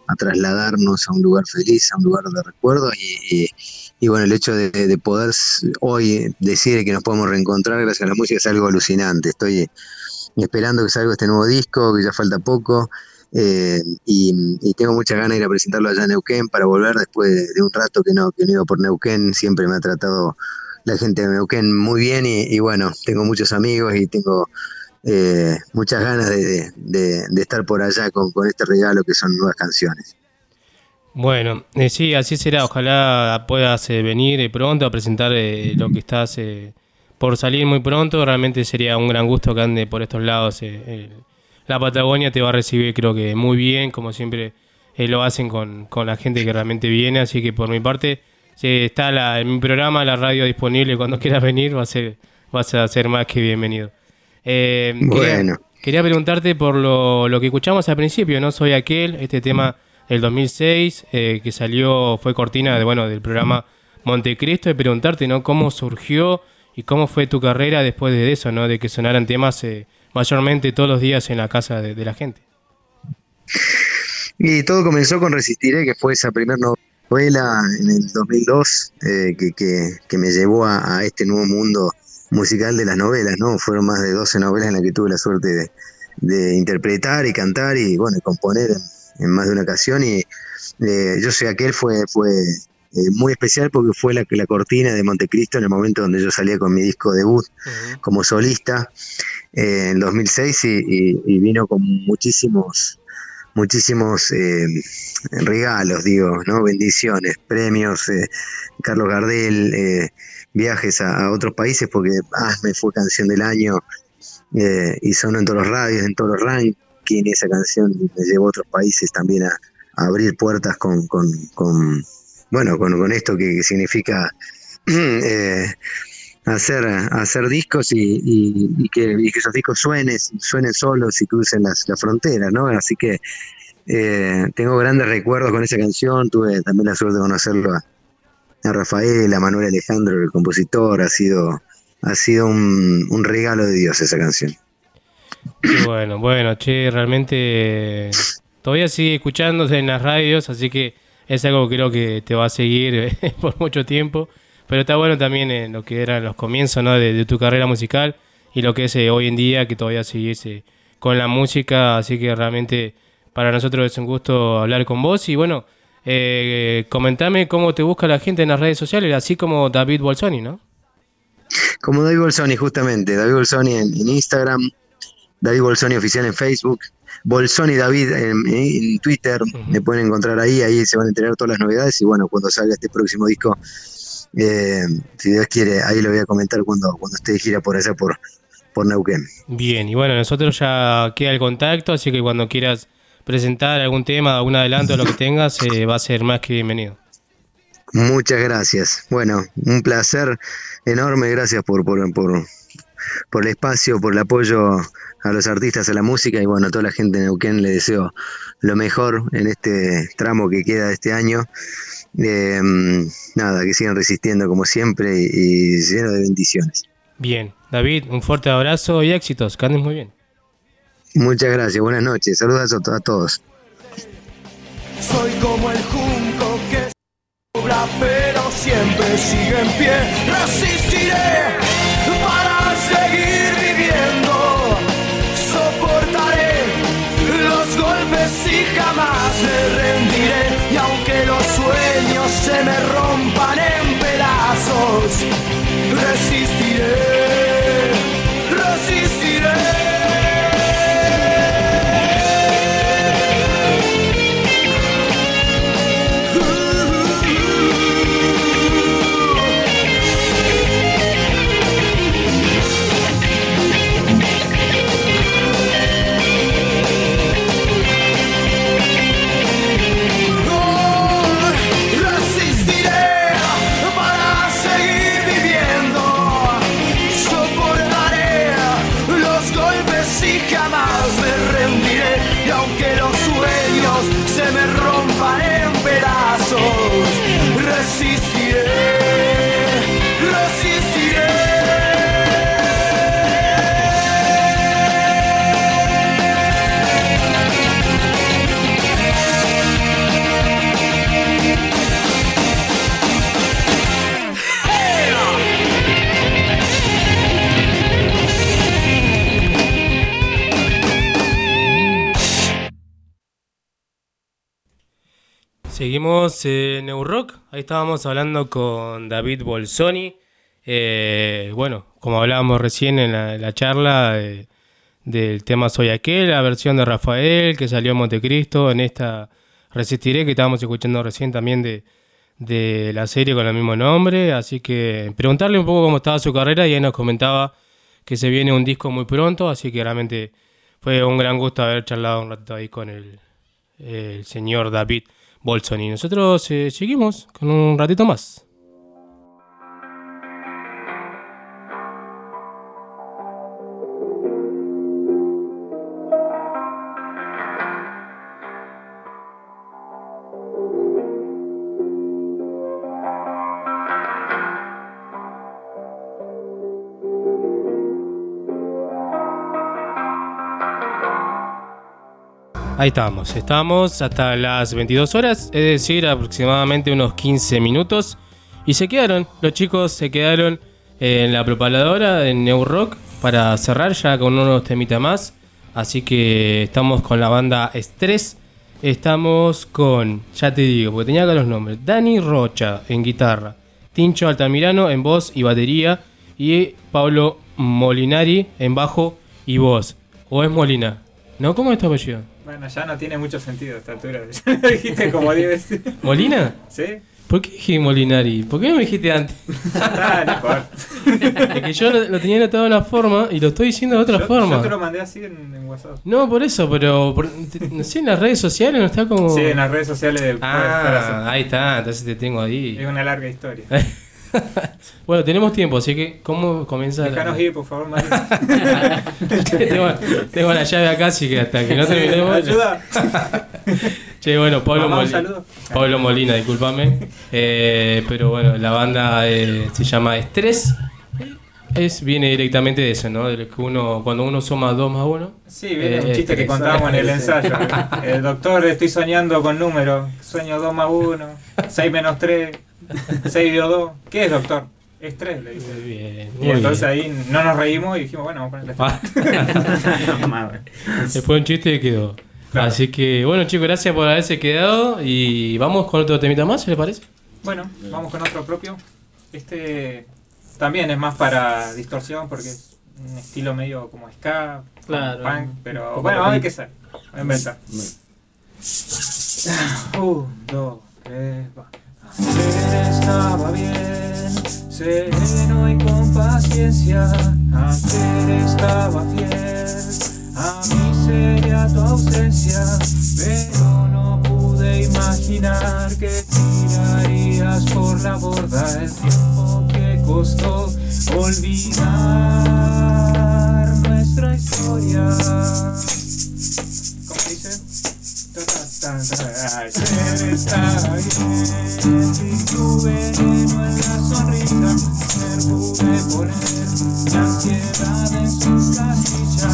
a trasladarnos a un lugar feliz, a un lugar de recuerdo y, y- bueno, el hecho de, de poder hoy decir que nos podemos reencontrar gracias a la música es algo alucinante, estoy esperando que salga este nuevo disco, que ya falta poco. Eh, y, y tengo muchas ganas de ir a presentarlo allá en Neuquén para volver después de, de un rato que no, que no iba por Neuquén. Siempre me ha tratado la gente de Neuquén muy bien y, y bueno, tengo muchos amigos y tengo eh, muchas ganas de, estar por allá con, este regalo que son nuevas canciones. Bueno, eh, sí, así será. Ojalá puedas eh, venir eh, pronto a presentar lo que estás por salir muy pronto. Realmente sería un gran gusto que ande por estos lados. la Patagonia te va a recibir creo que muy bien, como siempre lo hacen con, la gente que realmente viene. Así que por mi parte, si está la, en mi programa, la radio disponible cuando quieras venir, a vas a ser más que bienvenido. Eh, quería- Bueno. Quería preguntarte por lo, lo que escuchamos al principio, ¿no? Soy aquel, este tema del 2006, eh, que salió, fue cortina de, bueno, del programa Montecristo, y preguntarte, ¿no? ¿Cómo surgió y cómo fue tu carrera después de eso, ¿no? De que sonaran temas eh, mayormente todos los días en la casa de, de la gente. Y todo comenzó con Resistiré, que fue esa primera novela en el 2002 eh, que, que- que me llevó a, a este nuevo mundo musical de las novelas, ¿no? Fueron más de 12 novelas en las que tuve la suerte de, de interpretar y cantar y, bueno, y componer en, en más de una ocasión. Y eh, Yo sé aquel fue, fue eh, muy especial porque fue la, la cortina de Montecristo en el momento donde yo salía con mi disco debut como solista eh, en 2006 y, y- y vino con muchísimos muchísimos eh, regalos, digo, ¿no? Bendiciones, premios, Carlos Gardel, viajes a, otros países, porque Asme fue canción del año eh, y sonó en todos los radios, en todos los rankings. Esa canción me llevó a otros países también a, abrir puertas con, con, bueno, con, con esto que, significa [clears throat] eh, hacer, hacer discos y, y- que, y que esos discos suenen, suenen solos y crucen las, fronteras, ¿no? Así que eh, tengo grandes recuerdos con esa canción, tuve también la suerte de conocerlo a Rafael, a Manuel Alejandro, el compositor, ha sido, ha sido un, un regalo de Dios esa canción. Bueno, bueno, che, realmente todavía sigue escuchándose en las radios, así que es algo que creo que te va a seguir eh, [laughs] por mucho tiempo. Pero está bueno también en lo que eran los comienzos ¿no? de, tu carrera musical y lo que es eh, hoy en día, que todavía seguís eh, con la música, así que realmente para nosotros es un gusto hablar con vos y bueno, eh, comentame cómo te busca la gente en las redes sociales, así como David Bolsoni, ¿no? Como David Bolsoni, justamente. David Bolsoni en, en Instagram, David Bolsoni oficial en Facebook, Bolsoni David en, en Twitter, me pueden encontrar ahí, ahí se van a enterar todas las novedades y bueno, cuando salga este próximo disco, eh, si Dios quiere, ahí lo voy a comentar cuando, cuando esté de gira por allá por, por Neuquén. Bien, y bueno, nosotros ya queda el contacto, así que cuando quieras presentar algún tema, algún adelanto, lo que tengas, eh, va a ser más que bienvenido. Muchas gracias. Bueno, un placer enorme, gracias por, por, por, por el espacio, por el apoyo a los artistas, a la música y bueno, a toda la gente de Neuquén le deseo lo mejor en este tramo que queda de este año. Eh, nada, que sigan resistiendo como siempre y, y lleno de bendiciones. Bien, David, un fuerte abrazo y éxitos, que andes muy bien. Muchas gracias, buenas noches, saludos a, a todos. Soy como el junco que pero siempre sigue en pie. Resistiré Seguimos en Neurock, ahí estábamos hablando con David Bolsoni. Eh, bueno, como hablábamos recién en la, charla eh, del tema Soy Aquel, la versión de Rafael que salió en Montecristo, en esta Resistiré que estábamos escuchando recién también de, la serie con el mismo nombre. Así que preguntarle un poco cómo estaba su carrera y ahí nos comentaba que se viene un disco muy pronto, así que realmente fue un gran gusto haber charlado un ratito ahí con el señor David Bolsoni. Nosotros eh, seguimos con un ratito más. Ahí estamos, estamos hasta las 22 horas, es decir, aproximadamente unos 15 minutos. Y se quedaron, los chicos se quedaron en la propaladora en New Rock para cerrar ya con unos temitas más. Así que estamos con la banda Estrés. Estamos con, ya te digo, porque tenía acá los nombres: Dani Rocha en guitarra, Tincho Altamirano en voz y batería, y Pablo Molinari en bajo y voz. ¿O es Molina? ¿No? ¿Cómo es tu apellido? Bueno, ya no tiene mucho sentido a esta altura. [laughs] Dijiste como 10 veces. ¿Molina? Sí. ¿Por qué dije Molinari? ¿Por qué no me dijiste antes? Ah, [laughs] es que yo lo, lo tenía anotado de una forma y lo estoy diciendo de otra Yo- forma. Yo te lo mandé así en, en WhatsApp. No, por eso, pero por- no sé, en las redes sociales no está como. Sí, en las redes sociales. Ah, ahí está, entonces te tengo ahí. Es una larga historia. [laughs] [laughs] bueno, tenemos tiempo, así que ¿cómo comienza? la- Déjanos ir, por favor, Mario. [laughs] tengo, tengo la llave acá, así que hasta que no terminemos. Ayuda. [laughs] Che, bueno, Pablo, Mamá, un Moli- saludo. Pablo Molina, discúlpame. Eh, pero bueno, la banda eh, se llama Estrés. Es, viene directamente de eso, ¿no? De lo que uno, cuando uno suma 2 más 1. Sí, viene un chiste que contábamos en el ensayo. Eh, doctor, estoy soñando con números. Sueño 2 más 1, 6 menos 3, 6 dio 2. ¿Qué es, doctor? Estrés, le dice. Bien, Y muy entonces bien. ahí no nos reímos y dijimos, bueno, vamos a Ah. [laughs] ponerle Después un chiste y quedó. Así que, bueno, chicos, gracias por haberse quedado. Y vamos con otro temita más, ¿se le parece? Bueno, vamos con otro propio. Este también es más para distorsión porque es un estilo medio como ska, como Claro, punk, un pero bueno, vamos a ver qué sale. Voy a inventar. [laughs] Un, dos, tres, va. Ayer estaba bien, sereno y con paciencia. Ayer estaba fiel a mi seria tu ausencia, pero no pude imaginar que tirarías por la borda el tiempo que costó olvidar nuestra historia. Ayer estaba bien, y tu veneno en la sonrisa, ayer pude poner la ansiedad en su casilla,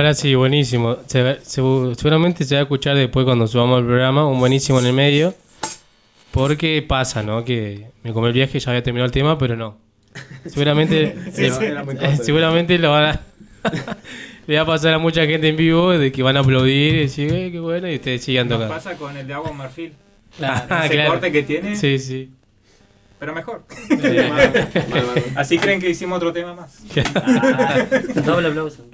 Ahora sí, buenísimo. Se se- seguramente se va a escuchar después cuando subamos el programa, un buenísimo en el medio. Porque pasa, ¿no? Que me comí el viaje y ya había terminado el tema, pero no. Seguramente, [laughs] Sí, le- [laughs] sí, eh, [laughs] seguramente lo van a- le va a pasar a mucha gente en vivo de que van a aplaudir y decir, eh, qué bueno, y ustedes sigan Nos tocando. pasa con el de agua marfil. Ah, Ese claro. corte que tiene. Sí, sí. Pero mejor. mal, mal, mal. Así creen que hicimos otro tema más. Doble aplauso.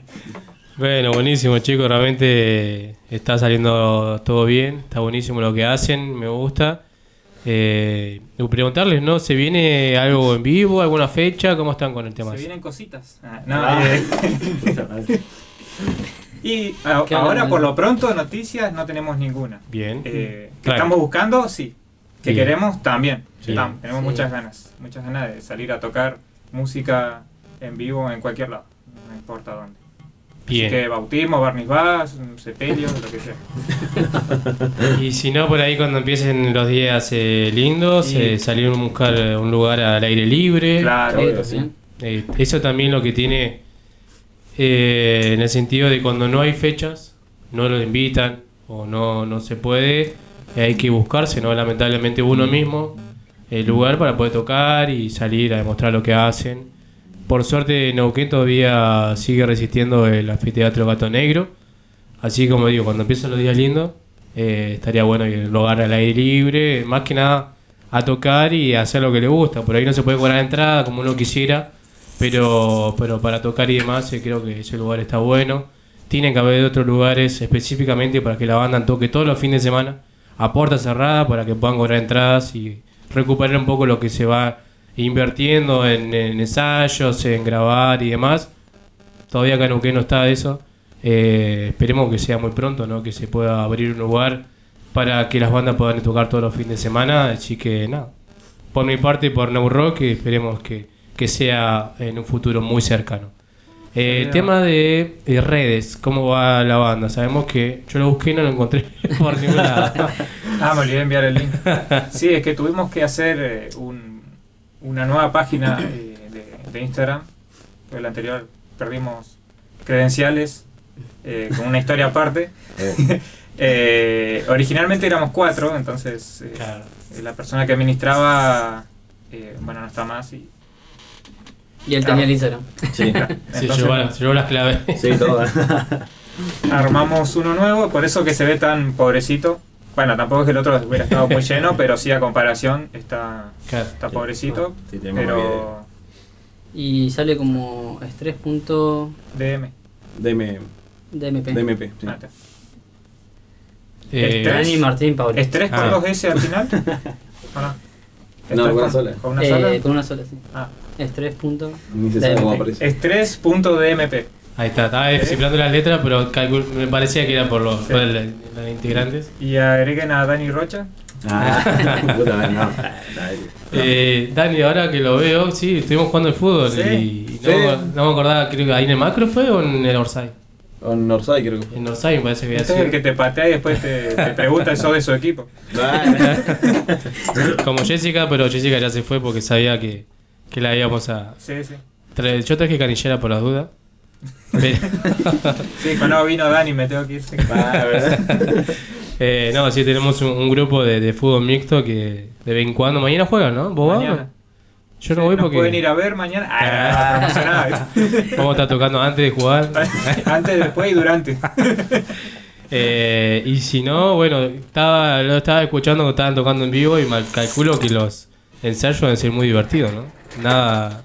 Bueno, buenísimo chicos, realmente está saliendo todo bien, está buenísimo lo que hacen, me gusta. Eh, preguntarles, ¿no? ¿Se viene algo en vivo, alguna fecha? ¿Cómo están con el tema? Se vienen cositas. Ah, no, Ah. eh. [laughs] y a- ¿Qué ahora por lo pronto noticias no tenemos ninguna. Bien. Eh, que Claro. estamos buscando, sí. Que Bien. queremos, también. Sí. Tam- tenemos Sí. muchas ganas. Muchas ganas de salir a tocar música en vivo en cualquier lado. No importa dónde. Bien. Así que bautismo, barniz vas, sepelio, lo que sea. [laughs] Y si no, por ahí cuando empiecen los días eh, lindos, Sí. eh, salir a buscar un lugar al aire libre. Claro, Sí. Eh, eso también lo que tiene eh, en el sentido de cuando no hay fechas, no lo invitan o no, no se puede, eh, hay que buscarse, ¿no? Lamentablemente uno mismo, el lugar para poder tocar y salir a demostrar lo que hacen. Por suerte Neuquén todavía sigue resistiendo el anfiteatro Gato Negro. Así como digo, cuando empiezan los días lindos, eh, estaría bueno ir a un lugar al aire libre, más que nada a tocar y hacer lo que le gusta. Por ahí no se puede cobrar entrada como uno quisiera, pero, pero para tocar y demás eh, creo que ese lugar está bueno. Tienen que haber otros lugares específicamente para que la banda toque todos los fines de semana a puerta cerrada para que puedan cobrar entradas y recuperar un poco lo que se va invirtiendo en, en ensayos, en grabar y demás. Todavía acá en Neuquén no está eso. Eh, esperemos que sea muy pronto, ¿no? que se pueda abrir un lugar para que las bandas puedan tocar todos los fines de semana. Así que nada, por mi parte por New Rock, esperemos que, que sea en un futuro muy cercano. Eh, Sería- tema de, de redes, ¿cómo va la banda? Sabemos que yo lo busqué y no lo encontré [laughs] por ningún lado. Ah, me olvidé de enviar el link. [laughs] Sí, es que tuvimos que hacer eh, un- una nueva página eh, de, de Instagram. Porque la anterior perdimos credenciales eh, con una historia aparte. [laughs] Eh, originalmente éramos cuatro, entonces eh, la persona que administraba, eh, bueno, no está más y... Y él tenía el Instagram. Sí. [laughs] Se llevó, la- se llevó las claves. Sí, todo. [laughs] Armamos uno nuevo, por eso que se ve tan pobrecito. Bueno, tampoco es que el otro hubiera estado muy [laughs] lleno, pero sí a comparación está, está pobrecito. Sí, pero Y sale como estrés punto DM. DM. DMP. DMP, sí. Ah. Eh, Estrés- Dani Martín Pauli. ¿Estrés con Ah. dos S al final? [laughs] ¿O no? No, con una sola. ¿Con una Eh, sola? con una sola, sí. Ah. Estrés punto Ni se sabe cómo DMP. aparece. Estrés.dmp. Ahí está, estaba descifrando las letras, pero me parecía que era por los, por el- los integrantes. Y agreguen a Dani Rocha. Ah, [laughs] puta, no. Dale. Eh, Dani, ahora que lo veo, sí, estuvimos jugando al fútbol Sí. y no, Sí. me- no me acordaba, creo que ahí en el macro fue o en el Orsay. En Northside creo que. En Orsay me parece que había Este es el que te patea y después te, te pregunta [laughs] eso de su equipo. [laughs] Como Jessica, pero Jessica ya se fue porque sabía que, que la íbamos a. Sí, sí. Tra- Yo traje canillera por las dudas. [laughs] Sí, cuando vino Dani me tengo que ir. [laughs] [laughs] Eh, no, sí, tenemos un, un grupo de, de fútbol mixto que de vez en cuando. Mañana juegan, ¿no? ¿Vos vas? Mañana. Yo no voy Nos porque. pueden ir a ver mañana. Ah, promocionada. Vamos a estar tocando antes de jugar. Antes, después y durante. Eh, y si no, bueno, estaba, lo estaba escuchando que estaban tocando en vivo y mal, calculo que los ensayos deben ser muy divertidos, ¿no? Nada,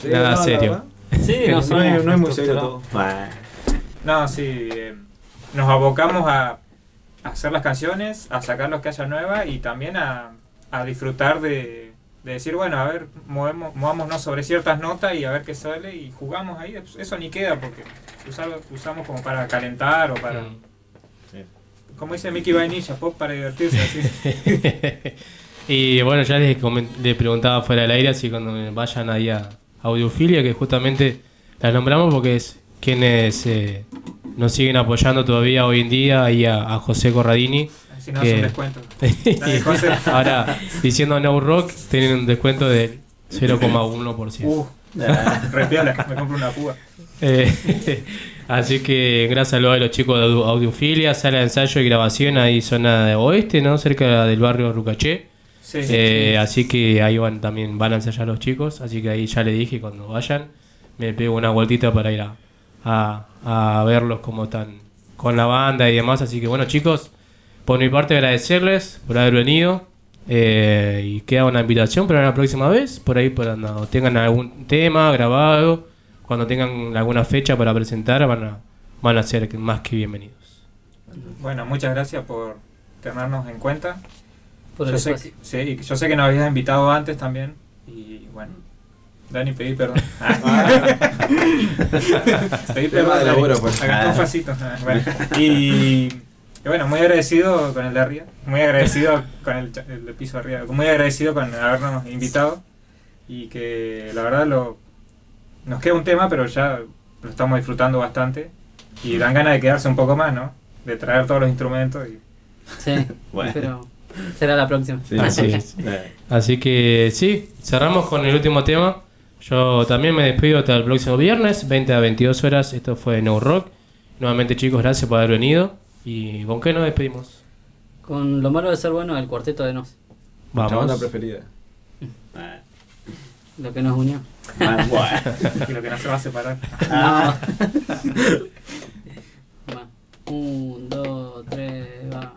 Sí, nada no, serio. Sí, No, es, no es muy somos serio todo. estructurados. No, sí. eh, nos abocamos a, hacer las canciones, a sacar los que haya nueva y también a, a disfrutar de, de decir, bueno, a ver, movemos, movámonos sobre ciertas notas y a ver qué sale y jugamos ahí. Eso ni queda porque usamos como para calentar o para. Como dice Mickey Vainilla, pop para divertirse así. [laughs] y bueno, ya les, les preguntaba fuera del aire si cuando vayan ahí a Audiofilia, que justamente las nombramos porque es quienes eh, nos siguen apoyando todavía hoy en día, ahí a, a José Corradini. Si no, [laughs] José. Ahora, diciendo No Rock, tienen un descuento del 0,1%. Uh, me compro una púa. [laughs] Eh, [laughs] así que gran saludo a los chicos de Audio- Audiofilia, sala de ensayo y grabación ahí zona de oeste, ¿no? Cerca del barrio Rucaché. Sí, Eh, sí. Así que ahí van también van a ensayar los chicos, así que ahí ya le dije cuando vayan me pego una vueltita para ir a, a, a verlos como están con la banda y demás, así que bueno chicos, por mi parte agradecerles por haber venido eh, y queda una invitación para la próxima vez, por ahí cuando tengan algún tema grabado, cuando tengan alguna fecha para presentar van a, van a ser más que bienvenidos. Bueno, muchas gracias por tenernos en cuenta. Por yo, el sé, espacio. sí, yo sé que nos habías invitado antes también. Y bueno, Dani, pedí perdón. [laughs] [laughs] pedí Tema perdón. laburo, pues. Acá un facito. Ah, bueno. Y, y bueno, muy agradecido con el de arriba. Muy agradecido con el, el de piso arriba. Muy agradecido con habernos invitado. Y que la verdad lo, nos queda un tema, pero ya lo estamos disfrutando bastante. Y dan ganas de quedarse un poco más, ¿no? De traer todos los instrumentos. Y, Sí, [laughs] Bueno. pero será la próxima. Así es. [laughs] Así que sí, cerramos con el último tema. Yo también me despido hasta el próximo viernes, 20 a 22 horas. Esto fue No Rock. Nuevamente, chicos, gracias por haber venido. ¿Y con qué nos despedimos? Con lo malo de ser bueno, el cuarteto de Nos. Nuestra banda Vamos. preferida. [laughs] Lo que nos unió. Ah, bueno. y [laughs] lo que no se va a separar. No. Va. Un, dos, tres, va.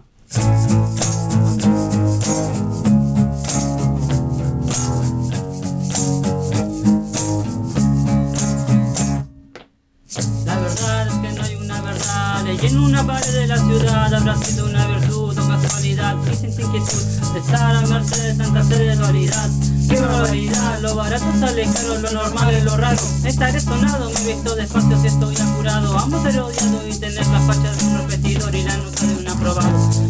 y en una pared de la ciudad habrá sido una virtud o casualidad y sin inquietud de estar a merced de tanta sexualidad. Qué barbaridad, lo barato sale caro, lo normal es lo raro. Estaré sonado, me he visto despacio si estoy apurado. Amo ser odiado y tener la facha de un repetidor y la nota de un aprobado.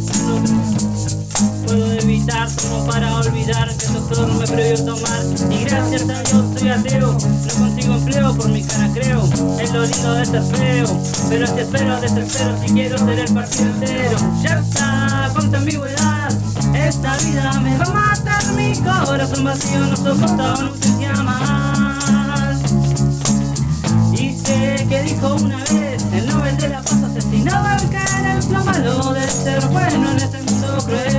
No como para olvidar que el doctor me prohibió tomar. Y gracias a Dios soy ateo, no consigo empleo por mi cara creo. Es lo lindo de ser feo, pero si espero desespero si quiero ser el partido entero. Ya está, cuánta ambigüedad. Esta vida me va a matar, mi corazón vacío no soporta una ausencia más. Y sé que dijo una vez el Nobel de la Paz asesinaba al caer el lo malo de ser bueno en este mundo cruel.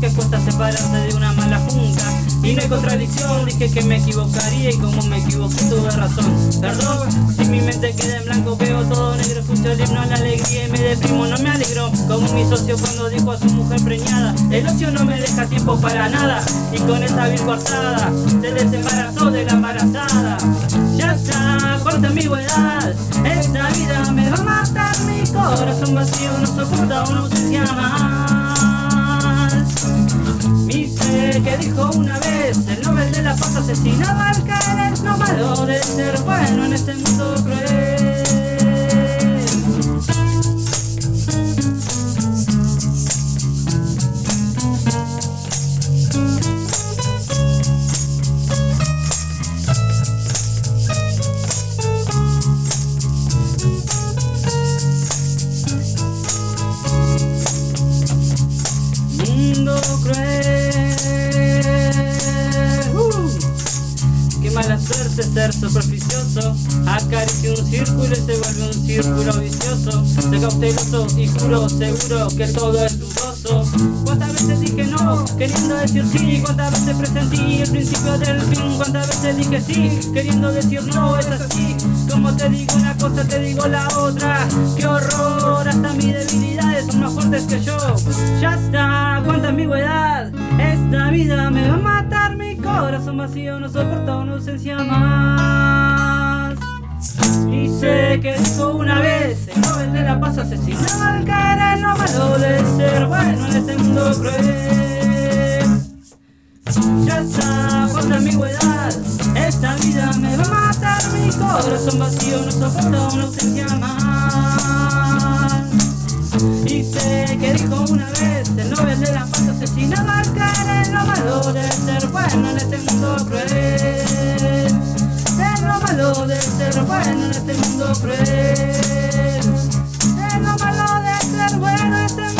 Porque cuesta separarse de una mala junta. Y no hay contradicción, dije que me equivocaría y como me equivoqué tuve razón. Perdón, si mi mente queda en blanco veo todo negro, escucho el himno a la alegría y me deprimo, no me alegro. Como mi socio cuando dijo a su mujer preñada, el ocio no me deja tiempo para nada. Y con esa vil cortada, se desembarazó de la embarazada. Ya está, corta ambigüedad, esta vida me va a matar, mi corazón vacío no soporta una ausencia más. Sé que dijo una vez el Nobel de la Paz asesinaba al caer es lo malo de ser bueno en este mundo cruel. Vicioso. Soy cauteloso y juro seguro que todo es dudoso. ¿Cuántas veces dije no, queriendo decir sí? ¿Cuántas veces presentí el principio del fin? ¿Cuántas veces dije sí, queriendo decir no? Es así. Como te digo una cosa, te digo la otra. Qué horror, hasta mis debilidades son más fuertes que yo. Ya está, cuánta ambigüedad. Esta vida me va a matar, mi corazón vacío no soporta una ausencia más. Y sé que dijo una vez de la Paz asesinaba al caer en lo malo de ser bueno en este mundo cruel. Ya está, cuánta ambigüedad. Esta vida me va a matar, mi corazón vacío no soporta una ausencia más. Y sé que dijo una vez el Nobel de la Paz asesinaba al caer en lo malo de ser bueno en este mundo cruel. En lo malo de ser bueno en este mundo cruel. En lo malo de ser bueno en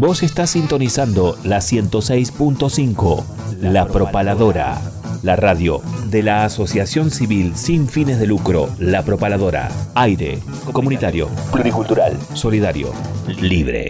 Vos estás sintonizando la 106.5, La Propaladora, la radio de la Asociación Civil Sin Fines de Lucro, La Propaladora. Aire, comunitario, pluricultural, solidario, libre.